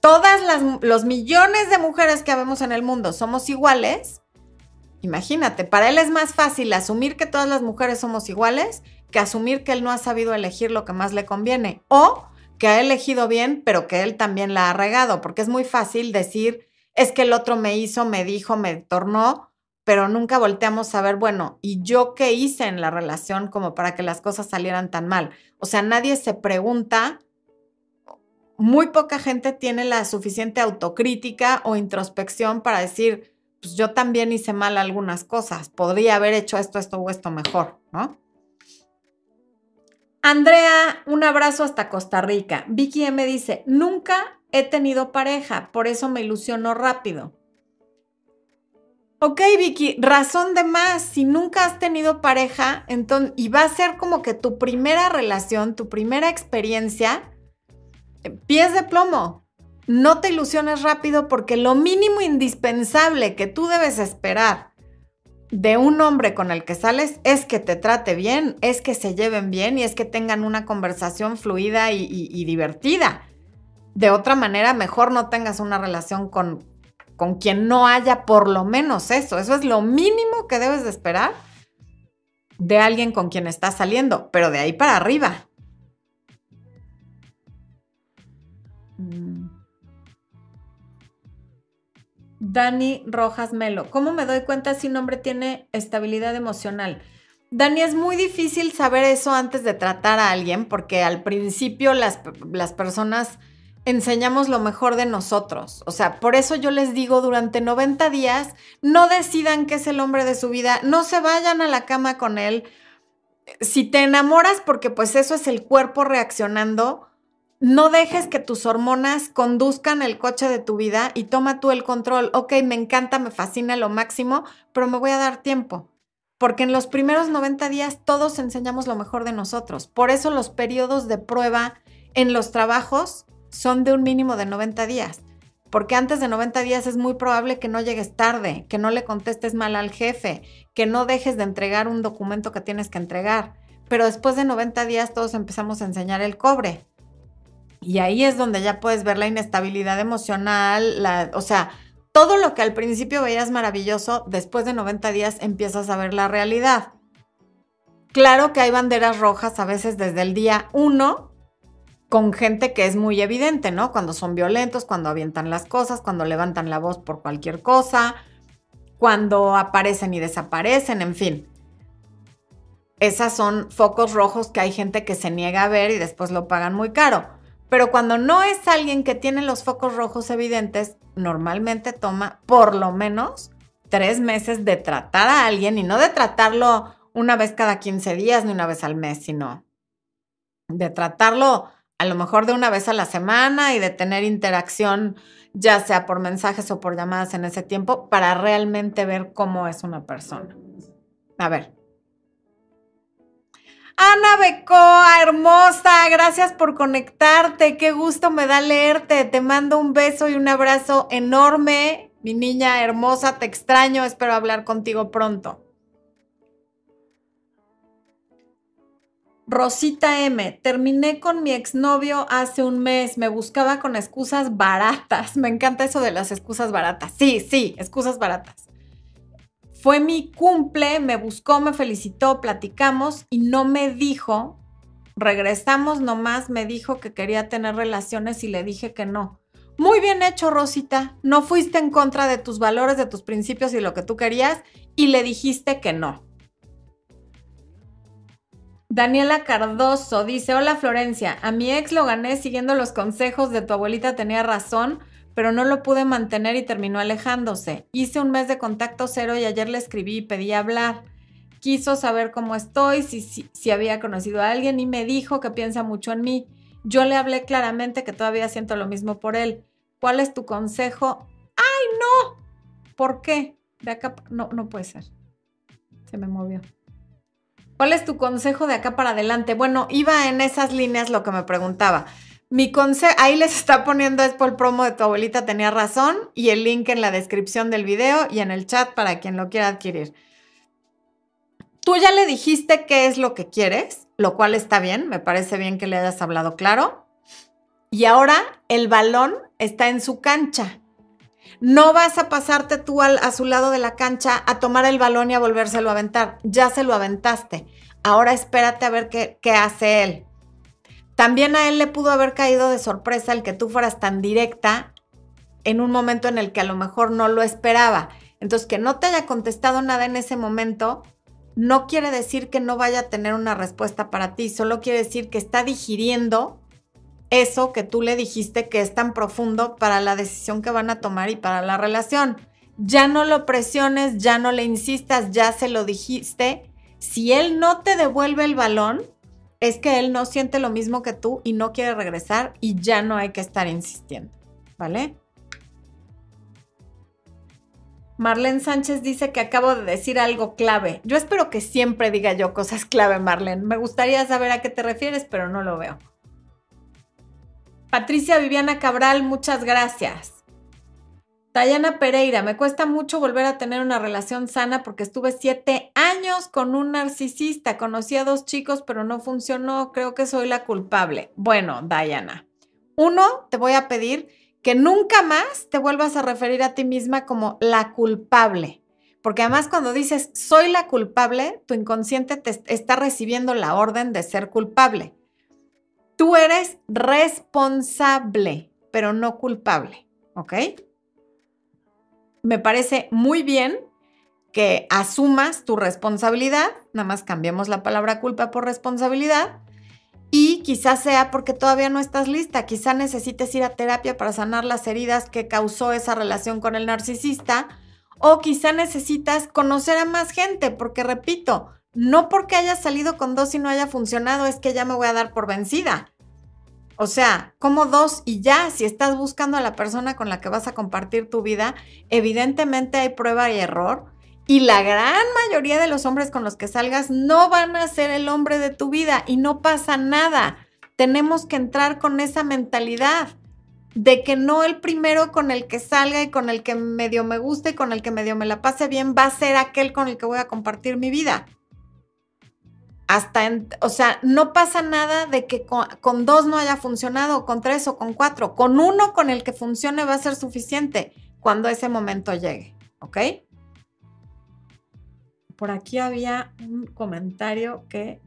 todas las los millones de mujeres que vemos en el mundo somos iguales, imagínate, para él es más fácil asumir que todas las mujeres somos iguales que asumir que él no ha sabido elegir lo que más le conviene o que ha elegido bien, pero que él también la ha regado, porque es muy fácil decir, es que el otro me hizo, me dijo, me tornó, pero nunca volteamos a ver, bueno, ¿y yo qué hice en la relación como para que las cosas salieran tan mal? O sea, nadie se pregunta, muy poca gente tiene la suficiente autocrítica o introspección para decir, pues yo también hice mal algunas cosas, podría haber hecho esto, esto o esto mejor, ¿no? Andrea, un abrazo hasta Costa Rica. Vicky M dice, nunca he tenido pareja, por eso me ilusiono rápido. Ok, Vicky, razón de más. Si nunca has tenido pareja, entonces, y va a ser como que tu primera relación, tu primera experiencia, pies de plomo. No te ilusiones rápido porque lo mínimo indispensable que tú debes esperar de un hombre con el que sales es que te trate bien, es que se lleven bien y es que tengan una conversación fluida y, divertida. De otra manera, mejor no tengas una relación con, con quien no haya por lo menos eso. Eso es lo mínimo que debes de esperar de alguien con quien estás saliendo, pero de ahí para arriba. Dani Rojas Melo. ¿Cómo me doy cuenta si un hombre tiene estabilidad emocional? Dani, es muy difícil saber eso antes de tratar a alguien porque al principio las, las personas enseñamos lo mejor de nosotros. O sea, por eso yo les digo durante 90 días, no decidan que es el hombre de su vida, no se vayan a la cama con él. Si te enamoras, porque pues eso es el cuerpo reaccionando, no dejes que tus hormonas conduzcan el coche de tu vida y toma tú el control. Ok, me encanta, me fascina lo máximo, pero me voy a dar tiempo. Porque en los primeros 90 días todos enseñamos lo mejor de nosotros. Por eso los periodos de prueba en los trabajos son de un mínimo de 90 días. Porque antes de 90 días es muy probable que no llegues tarde, que no le contestes mal al jefe, que no dejes de entregar un documento que tienes que entregar. Pero después de 90 días todos empezamos a enseñar el cobre y ahí es donde ya puedes ver la inestabilidad emocional, la, o sea, todo lo que al principio veías maravilloso, después de 90 días empiezas a ver la realidad. Claro que hay banderas rojas a veces desde el día uno con gente que es muy evidente, ¿no? Cuando son violentos, cuando avientan las cosas, cuando levantan la voz por cualquier cosa, cuando aparecen y desaparecen, en fin. Esas son focos rojos que hay gente que se niega a ver y después lo pagan muy caro. Pero cuando no es alguien que tiene los focos rojos evidentes, normalmente toma por lo menos tres meses de tratar a alguien y no de tratarlo una vez cada 15 días ni una vez al mes, sino de tratarlo a lo mejor de una vez a la semana y de tener interacción ya sea por mensajes o por llamadas en ese tiempo para realmente ver cómo es una persona. A ver. Ana Becoa, hermosa, gracias por conectarte. Qué gusto me da leerte. Te mando un beso y un abrazo enorme. Mi niña hermosa, te extraño. Espero hablar contigo pronto. Rosita M, terminé con mi exnovio hace un mes, me buscaba con excusas baratas. Me encanta eso de las excusas baratas. Sí, sí, excusas baratas. Fue mi cumple, me buscó, me felicitó, platicamos y no me dijo, regresamos nomás, me dijo que quería tener relaciones y le dije que no. Muy bien hecho, Rosita. No fuiste en contra de tus valores, de tus principios y lo que tú querías y le dijiste que no. Daniela Cardoso dice, hola Florencia, a mi ex lo gané siguiendo los consejos de tu abuelita, tenía razón, pero no lo pude mantener y terminó alejándose. Hice un mes de contacto cero y ayer le escribí y pedí hablar. Quiso saber cómo estoy, si, si, había conocido a alguien y me dijo que piensa mucho en mí. Yo le hablé claramente que todavía siento lo mismo por él. ¿Cuál es tu consejo? ¡Ay, no! ¿Por qué? De acá, no, no puede ser. Se me movió. ¿Cuál es tu consejo de acá para adelante? Bueno, iba en esas líneas lo que me preguntaba. Mi consejo, ahí les está poniendo es por el promo de tu abuelita, tenía razón, y el link en la descripción del video y en el chat para quien lo quiera adquirir. Tú ya le dijiste qué es lo que quieres, lo cual está bien, me parece bien que le hayas hablado claro. Y ahora el balón está en su cancha. No vas a pasarte tú a su lado de la cancha a tomar el balón y a volvérselo a aventar. Ya se lo aventaste. Ahora espérate a ver qué, qué hace él. También a él le pudo haber caído de sorpresa el que tú fueras tan directa en un momento en el que a lo mejor no lo esperaba. Entonces, que no te haya contestado nada en ese momento no quiere decir que no vaya a tener una respuesta para ti, solo quiere decir que está digiriendo eso que tú le dijiste que es tan profundo para la decisión que van a tomar y para la relación. Ya no lo presiones, ya no le insistas, ya se lo dijiste. Si él no te devuelve el balón, es que él no siente lo mismo que tú y no quiere regresar y ya no hay que estar insistiendo, ¿vale? Marlene Sánchez dice que acabo de decir algo clave. Yo espero que siempre diga yo cosas clave, Marlene. Me gustaría saber a qué te refieres, pero no lo veo. Patricia Viviana Cabral, muchas gracias. Dayana Pereira, me cuesta mucho volver a tener una relación sana porque estuve siete años con un narcisista. Conocí a dos chicos, pero no funcionó. Creo que soy la culpable. Bueno, Dayana, uno, te voy a pedir que nunca más te vuelvas a referir a ti misma como la culpable. Porque además cuando dices soy la culpable, tu inconsciente te está recibiendo la orden de ser culpable. Tú eres responsable, pero no culpable, ¿ok? Me parece muy bien que asumas tu responsabilidad, nada más cambiemos la palabra culpa por responsabilidad, y quizás sea porque todavía no estás lista, quizá necesites ir a terapia para sanar las heridas que causó esa relación con el narcisista, o quizá necesitas conocer a más gente, porque repito, no porque haya salido con dos y no haya funcionado es que ya me voy a dar por vencida. O sea, como dos y ya, si estás buscando a la persona con la que vas a compartir tu vida, evidentemente hay prueba y error. Y la gran mayoría de los hombres con los que salgas no van a ser el hombre de tu vida y no pasa nada. Tenemos que entrar con esa mentalidad de que no el primero con el que salga y con el que medio me guste y con el que medio me la pase bien va a ser aquel con el que voy a compartir mi vida hasta, o sea, no pasa nada de que con, dos no haya funcionado, con tres o con cuatro. Con uno con el que funcione va a ser suficiente cuando ese momento llegue, ¿ok? Por aquí había un comentario que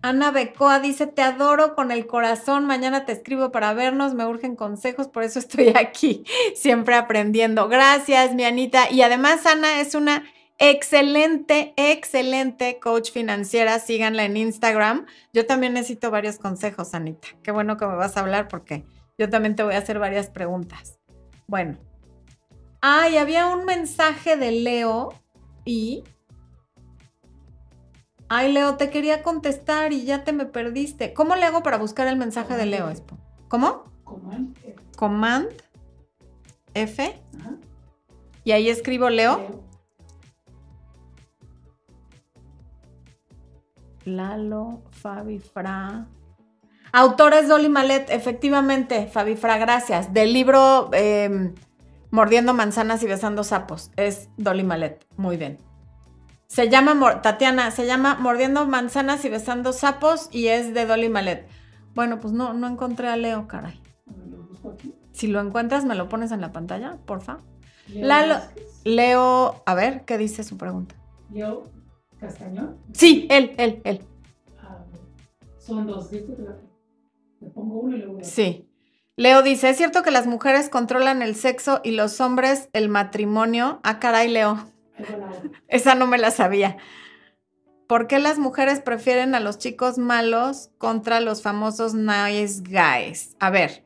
Ana Becoa dice, te adoro con el corazón, mañana te escribo para vernos, me urgen consejos, por eso estoy aquí, siempre aprendiendo. Gracias, mi Anita. Y además, Ana es una excelente, excelente coach financiera, síganla en Instagram. Yo también necesito varios consejos, Anita. Qué bueno que me vas a hablar porque yo también te voy a hacer varias preguntas. Bueno. Ay, había un mensaje de Leo y Ay, Leo, te quería contestar y ya te me perdiste. ¿Cómo le hago para buscar el mensaje de Leo, Expo? ¿Cómo? Command F. Command F. Y ahí escribo Leo. Leo. Lalo, Fabi Fra. Autores Dolly Malet, efectivamente, Fabi Fra, gracias. Del libro eh, Mordiendo manzanas y besando sapos. Es Dolly Malet. Muy bien. Se llama, Tatiana, se llama Mordiendo manzanas y besando sapos y es de Dolly Malet. Bueno, pues no, no encontré a Leo, caray. Si lo encuentras, me lo pones en la pantalla, porfa. Leo Lalo-. Leo, a ver, ¿qué dice su pregunta? Leo Castañón. Sí, él, él, él. Ah, son dos, Le pongo uno y luego otro. Sí. Leo dice, ¿es cierto que las mujeres controlan el sexo y los hombres el matrimonio? Ah, caray, Leo. Esa no me la sabía. ¿Por qué las mujeres prefieren a los chicos malos contra los famosos nice guys? A ver,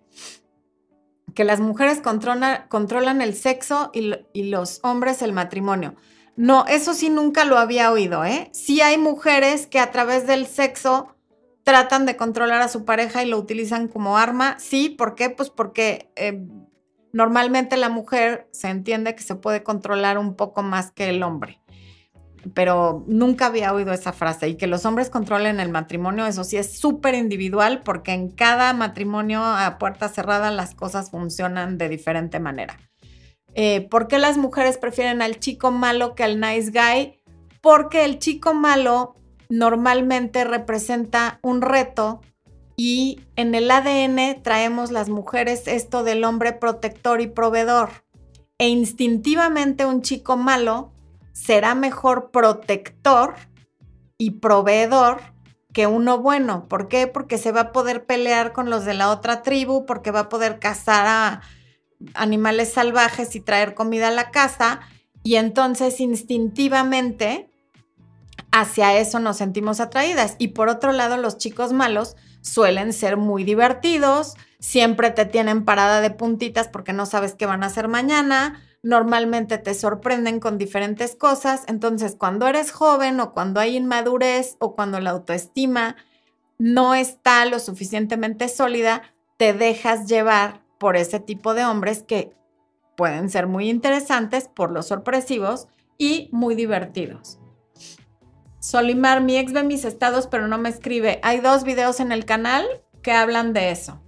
que las mujeres controla- controlan el sexo y los hombres el matrimonio. No, eso sí nunca lo había oído, ¿eh? Sí hay mujeres que a través del sexo tratan de controlar a su pareja y lo utilizan como arma. Sí, ¿por qué? Pues porque eh, normalmente la mujer se entiende que se puede controlar un poco más que el hombre. Pero nunca había oído esa frase. Y que los hombres controlen el matrimonio, eso sí es súper individual porque en cada matrimonio a puerta cerrada las cosas funcionan de diferente manera. Eh, ¿Por qué las mujeres prefieren al chico malo que al nice guy? Porque el chico malo normalmente representa un reto y en el ADN traemos las mujeres esto del hombre protector y proveedor. E instintivamente un chico malo será mejor protector y proveedor que uno bueno. ¿Por qué? Porque se va a poder pelear con los de la otra tribu, porque va a poder cazar a animales salvajes y traer comida a la casa. Y entonces instintivamente hacia eso nos sentimos atraídas. Y por otro lado, los chicos malos suelen ser muy divertidos, siempre te tienen parada de puntitas porque no sabes qué van a hacer mañana, normalmente te sorprenden con diferentes cosas, entonces cuando eres joven o cuando hay inmadurez o cuando la autoestima no está lo suficientemente sólida, te dejas llevar por ese tipo de hombres que pueden ser muy interesantes por los sorpresivos y muy divertidos. Solimar, mi ex ve mis estados, pero no me escribe. Hay dos videos en el canal que hablan de eso.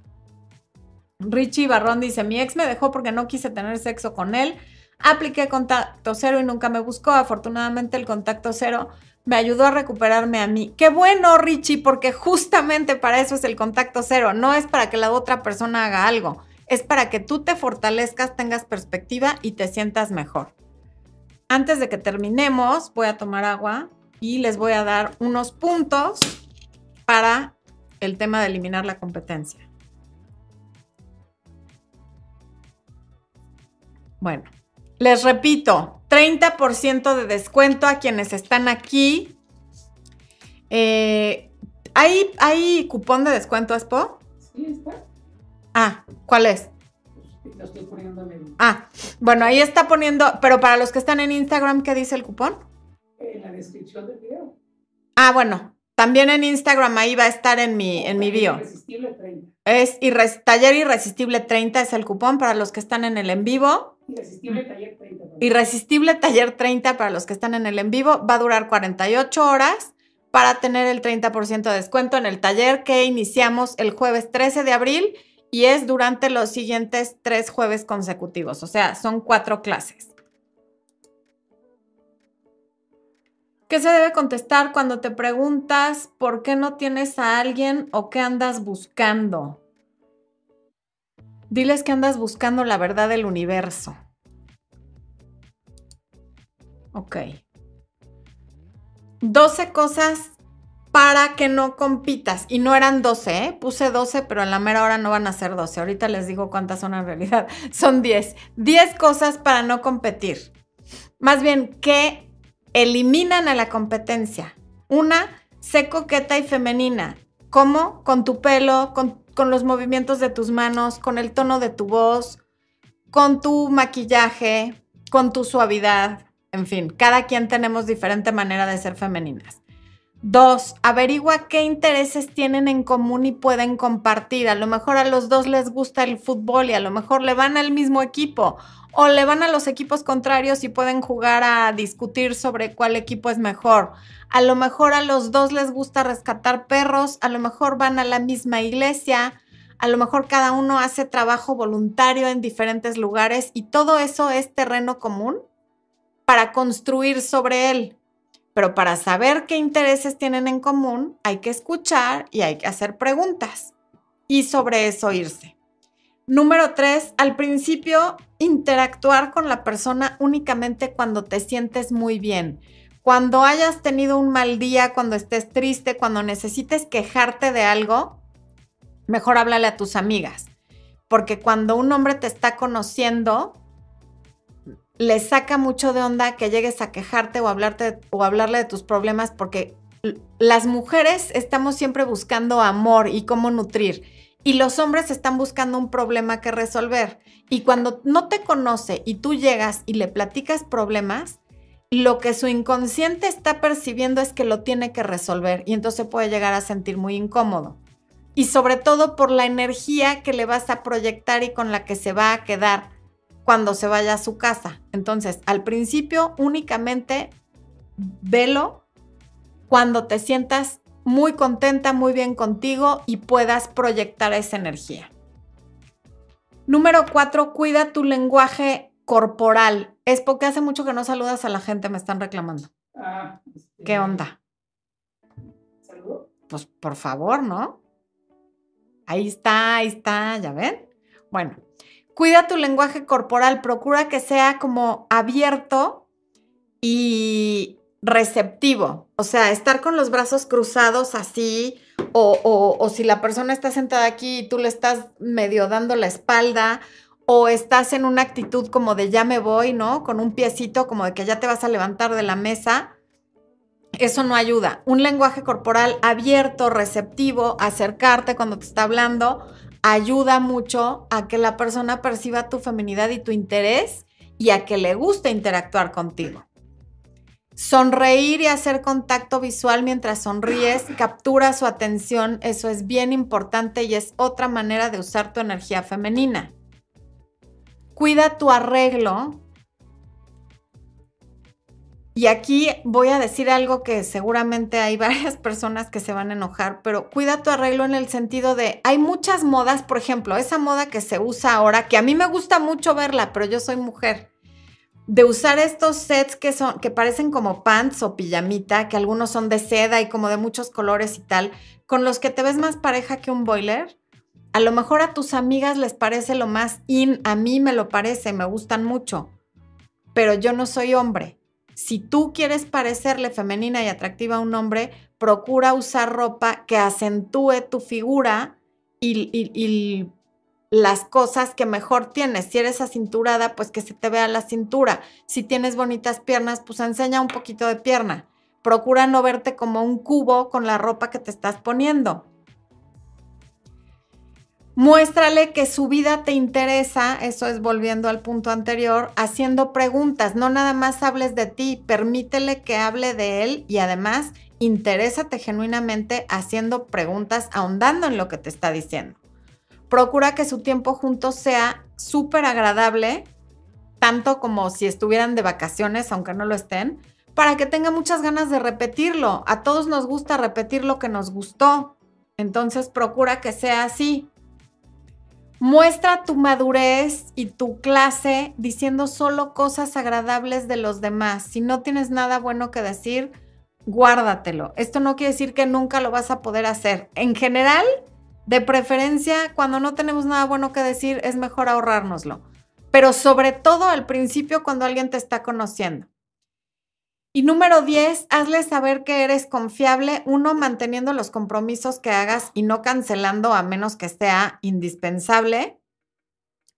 Richie Barrón dice, mi ex me dejó porque no quise tener sexo con él. Apliqué contacto cero y nunca me buscó. Afortunadamente el contacto cero me ayudó a recuperarme a mí. Qué bueno, Richie, porque justamente para eso es el contacto cero. No es para que la otra persona haga algo. Es para que tú te fortalezcas, tengas perspectiva y te sientas mejor. Antes de que terminemos, voy a tomar agua y les voy a dar unos puntos para el tema de eliminar la competencia. Bueno, les repito, 30% de descuento a quienes están aquí. Eh, ¿hay, ¿Hay cupón de descuento, Expo? Sí, está. Ah, ¿cuál es? Lo estoy poniendo en, el- Ah, bueno, ahí está poniendo, pero para los que están en Instagram, ¿qué dice el cupón? en la descripción del video. Ah, bueno, también en Instagram ahí va a estar en mi, en mi bio. Irresistible 30. Es irres- Taller Irresistible 30 es el cupón para los que están en el en vivo. Irresistible taller 30. perdón. Irresistible Taller 30 para los que están en el en vivo. Va a durar 48 horas para tener el 30% de descuento en el taller que iniciamos el jueves 13 de abril y es durante los siguientes tres jueves consecutivos. O sea, son cuatro clases. ¿Qué se debe contestar cuando te preguntas por qué no tienes a alguien o qué andas buscando? Diles que andas buscando la verdad del universo. Ok. 12 cosas para que no compitas. Y no eran 12, ¿eh? Puse 12, pero en la mera hora no van a ser 12. Ahorita les digo cuántas son en realidad. Son 10. 10 cosas para no competir. Más bien, que eliminan a la competencia. Una, sé coqueta y femenina. ¿Cómo? Con tu pelo, con, con los movimientos de tus manos, con el tono de tu voz, con tu maquillaje, con tu suavidad. En fin, cada quien tenemos diferente manera de ser femeninas. Dos, averigua qué intereses tienen en común y pueden compartir. A lo mejor a los dos les gusta el fútbol y a lo mejor le van al mismo equipo o le van a los equipos contrarios y pueden jugar a discutir sobre cuál equipo es mejor. A lo mejor a los dos les gusta rescatar perros, a lo mejor van a la misma iglesia, a lo mejor cada uno hace trabajo voluntario en diferentes lugares y todo eso es terreno común para construir sobre él. Pero para saber qué intereses tienen en común, hay que escuchar y hay que hacer preguntas y sobre eso irse. Número tres, al principio, interactuar con la persona únicamente cuando te sientes muy bien. Cuando hayas tenido un mal día, cuando estés triste, cuando necesites quejarte de algo, mejor háblale a tus amigas. Porque cuando un hombre te está conociendo, le saca mucho de onda que llegues a quejarte o, hablarte, o hablarle de tus problemas porque las mujeres estamos siempre buscando amor y cómo nutrir y los hombres están buscando un problema que resolver. Y cuando no te conoce y tú llegas y le platicas problemas, lo que su inconsciente está percibiendo es que lo tiene que resolver y entonces puede llegar a sentir muy incómodo. Y sobre todo por la energía que le vas a proyectar y con la que se va a quedar cuando se vaya a su casa. Entonces, al principio únicamente velo cuando te sientas muy contenta, muy bien contigo y puedas proyectar esa energía. Número cuatro, cuida tu lenguaje corporal. Es porque hace mucho que no saludas a la gente, me están reclamando. Ah, este, ¿Qué onda? ¿Saludo? Pues por favor, ¿no? Ahí está, ahí está, ¿ya ven? Bueno, cuida tu lenguaje corporal, procura que sea como abierto y receptivo. O sea, estar con los brazos cruzados así, o, si la persona está sentada aquí y tú le estás medio dando la espalda, o estás en una actitud como de ya me voy, ¿no? Con un piecito como de que ya te vas a levantar de la mesa. Eso no ayuda. Un lenguaje corporal abierto, receptivo, acercarte cuando te está hablando, ayuda mucho a que la persona perciba tu feminidad y tu interés y a que le guste interactuar contigo. Sonreír y hacer contacto visual mientras sonríes captura su atención, eso es bien importante y es otra manera de usar tu energía femenina. Cuida tu arreglo. Y aquí voy a decir algo que seguramente hay varias personas que se van a enojar, pero cuida tu arreglo en el sentido de, hay muchas modas, por ejemplo, esa moda que se usa ahora, que a mí me gusta mucho verla, pero yo soy mujer de usar estos sets que son que parecen como pants o pijamita, que algunos son de seda y como de muchos colores y tal, con los que te ves más pareja que un boiler. A lo mejor a tus amigas les parece lo más in, a mí me lo parece, me gustan mucho, pero yo no soy hombre. Si tú quieres parecerle femenina y atractiva a un hombre, procura usar ropa que acentúe tu figura y, y las cosas que mejor tienes. Si eres acinturada, pues que se te vea la cintura. Si tienes bonitas piernas, pues enseña un poquito de pierna. Procura no verte como un cubo con la ropa que te estás poniendo. Muéstrale que su vida te interesa, eso es volviendo al punto anterior, haciendo preguntas, no nada más hables de ti, permítele que hable de él y además interésate genuinamente haciendo preguntas, ahondando en lo que te está diciendo procura que su tiempo juntos sea súper agradable, tanto como si estuvieran de vacaciones, aunque no lo estén, para que tenga muchas ganas de repetirlo. A todos nos gusta repetir lo que nos gustó, entonces procura que sea así. Muestra tu madurez y tu clase diciendo solo cosas agradables de los demás. Si no tienes nada bueno que decir, guárdatelo. Esto no quiere decir que nunca lo vas a poder hacer. En general, de preferencia, cuando no tenemos nada bueno que decir, es mejor ahorrárnoslo. Pero sobre todo al principio cuando alguien te está conociendo. Y número 10, hazle saber que eres confiable, uno, manteniendo los compromisos que hagas y no cancelando a menos que sea indispensable,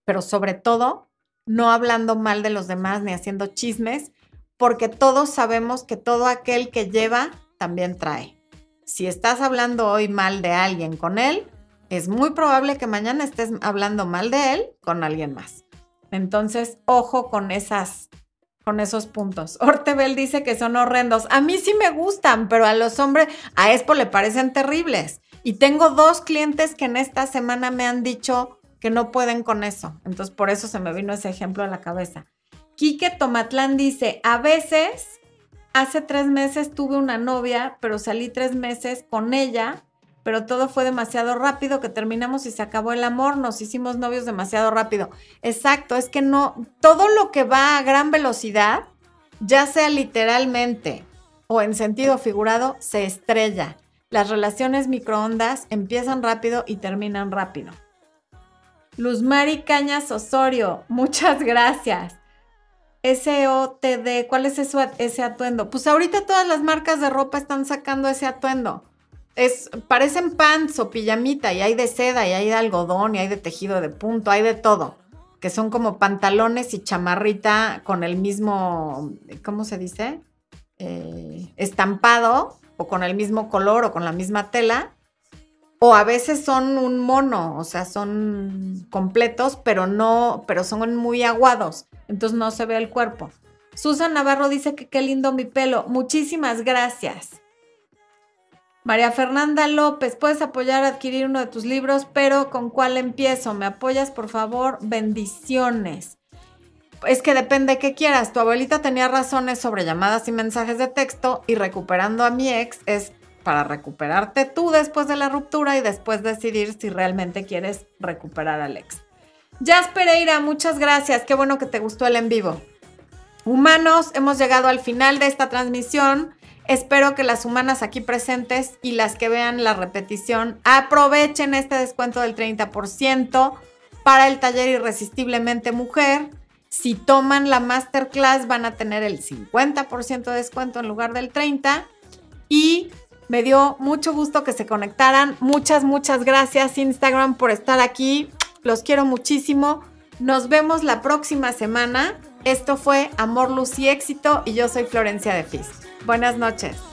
pero sobre todo, no hablando mal de los demás ni haciendo chismes, porque todos sabemos que todo aquel que lleva también trae. Si estás hablando hoy mal de alguien con él, es muy probable que mañana estés hablando mal de él con alguien más. Entonces, ojo con esas con esos puntos. Ortebel dice que son horrendos. A mí sí me gustan, pero a los hombres, a Expo le parecen terribles. Y tengo dos clientes que en esta semana me han dicho que no pueden con eso. Entonces, por eso se me vino ese ejemplo a la cabeza. Quique Tomatlán dice, a veces, hace tres meses tuve una novia, pero salí tres meses con ella pero todo fue demasiado rápido que terminamos y se acabó el amor, nos hicimos novios demasiado rápido. Exacto, es que no, todo lo que va a gran velocidad, ya sea literalmente o en sentido figurado, se estrella. Las relaciones microondas empiezan rápido y terminan rápido. Luz Mari Cañas Osorio, muchas gracias. SOTD, ¿cuál es ese atuendo? Pues ahorita todas las marcas de ropa están sacando ese atuendo es, parecen pants o pijamita y hay de seda y hay de algodón y hay de tejido de punto, hay de todo, que son como pantalones y chamarrita con el mismo, ¿cómo se dice? Eh, estampado o con el mismo color o con la misma tela. O a veces son un mono, o sea, son completos, pero no, pero son muy aguados, entonces no se ve el cuerpo. Susan Navarro dice que qué lindo mi pelo. Muchísimas gracias. María Fernanda López, puedes apoyar a adquirir uno de tus libros, pero ¿con cuál empiezo? ¿Me apoyas, por favor? Bendiciones. Es que depende de qué quieras. Tu abuelita tenía razones sobre llamadas y mensajes de texto y recuperando a mi ex es para recuperarte tú después de la ruptura y después decidir si realmente quieres recuperar al ex. Jazz Pereira, muchas gracias. Qué bueno que te gustó el en vivo. Humanos, hemos llegado al final de esta transmisión. Espero que las humanas aquí presentes y las que vean la repetición aprovechen este descuento del 30% para el taller Irresistiblemente Mujer. Si toman la masterclass van a tener el 50% de descuento en lugar del 30%. Y me dio mucho gusto que se conectaran. Muchas, muchas gracias Instagram por estar aquí. Los quiero muchísimo. Nos vemos la próxima semana. Esto fue Amor, Luz y Éxito y yo soy Florencia de Fis. Buenas noches.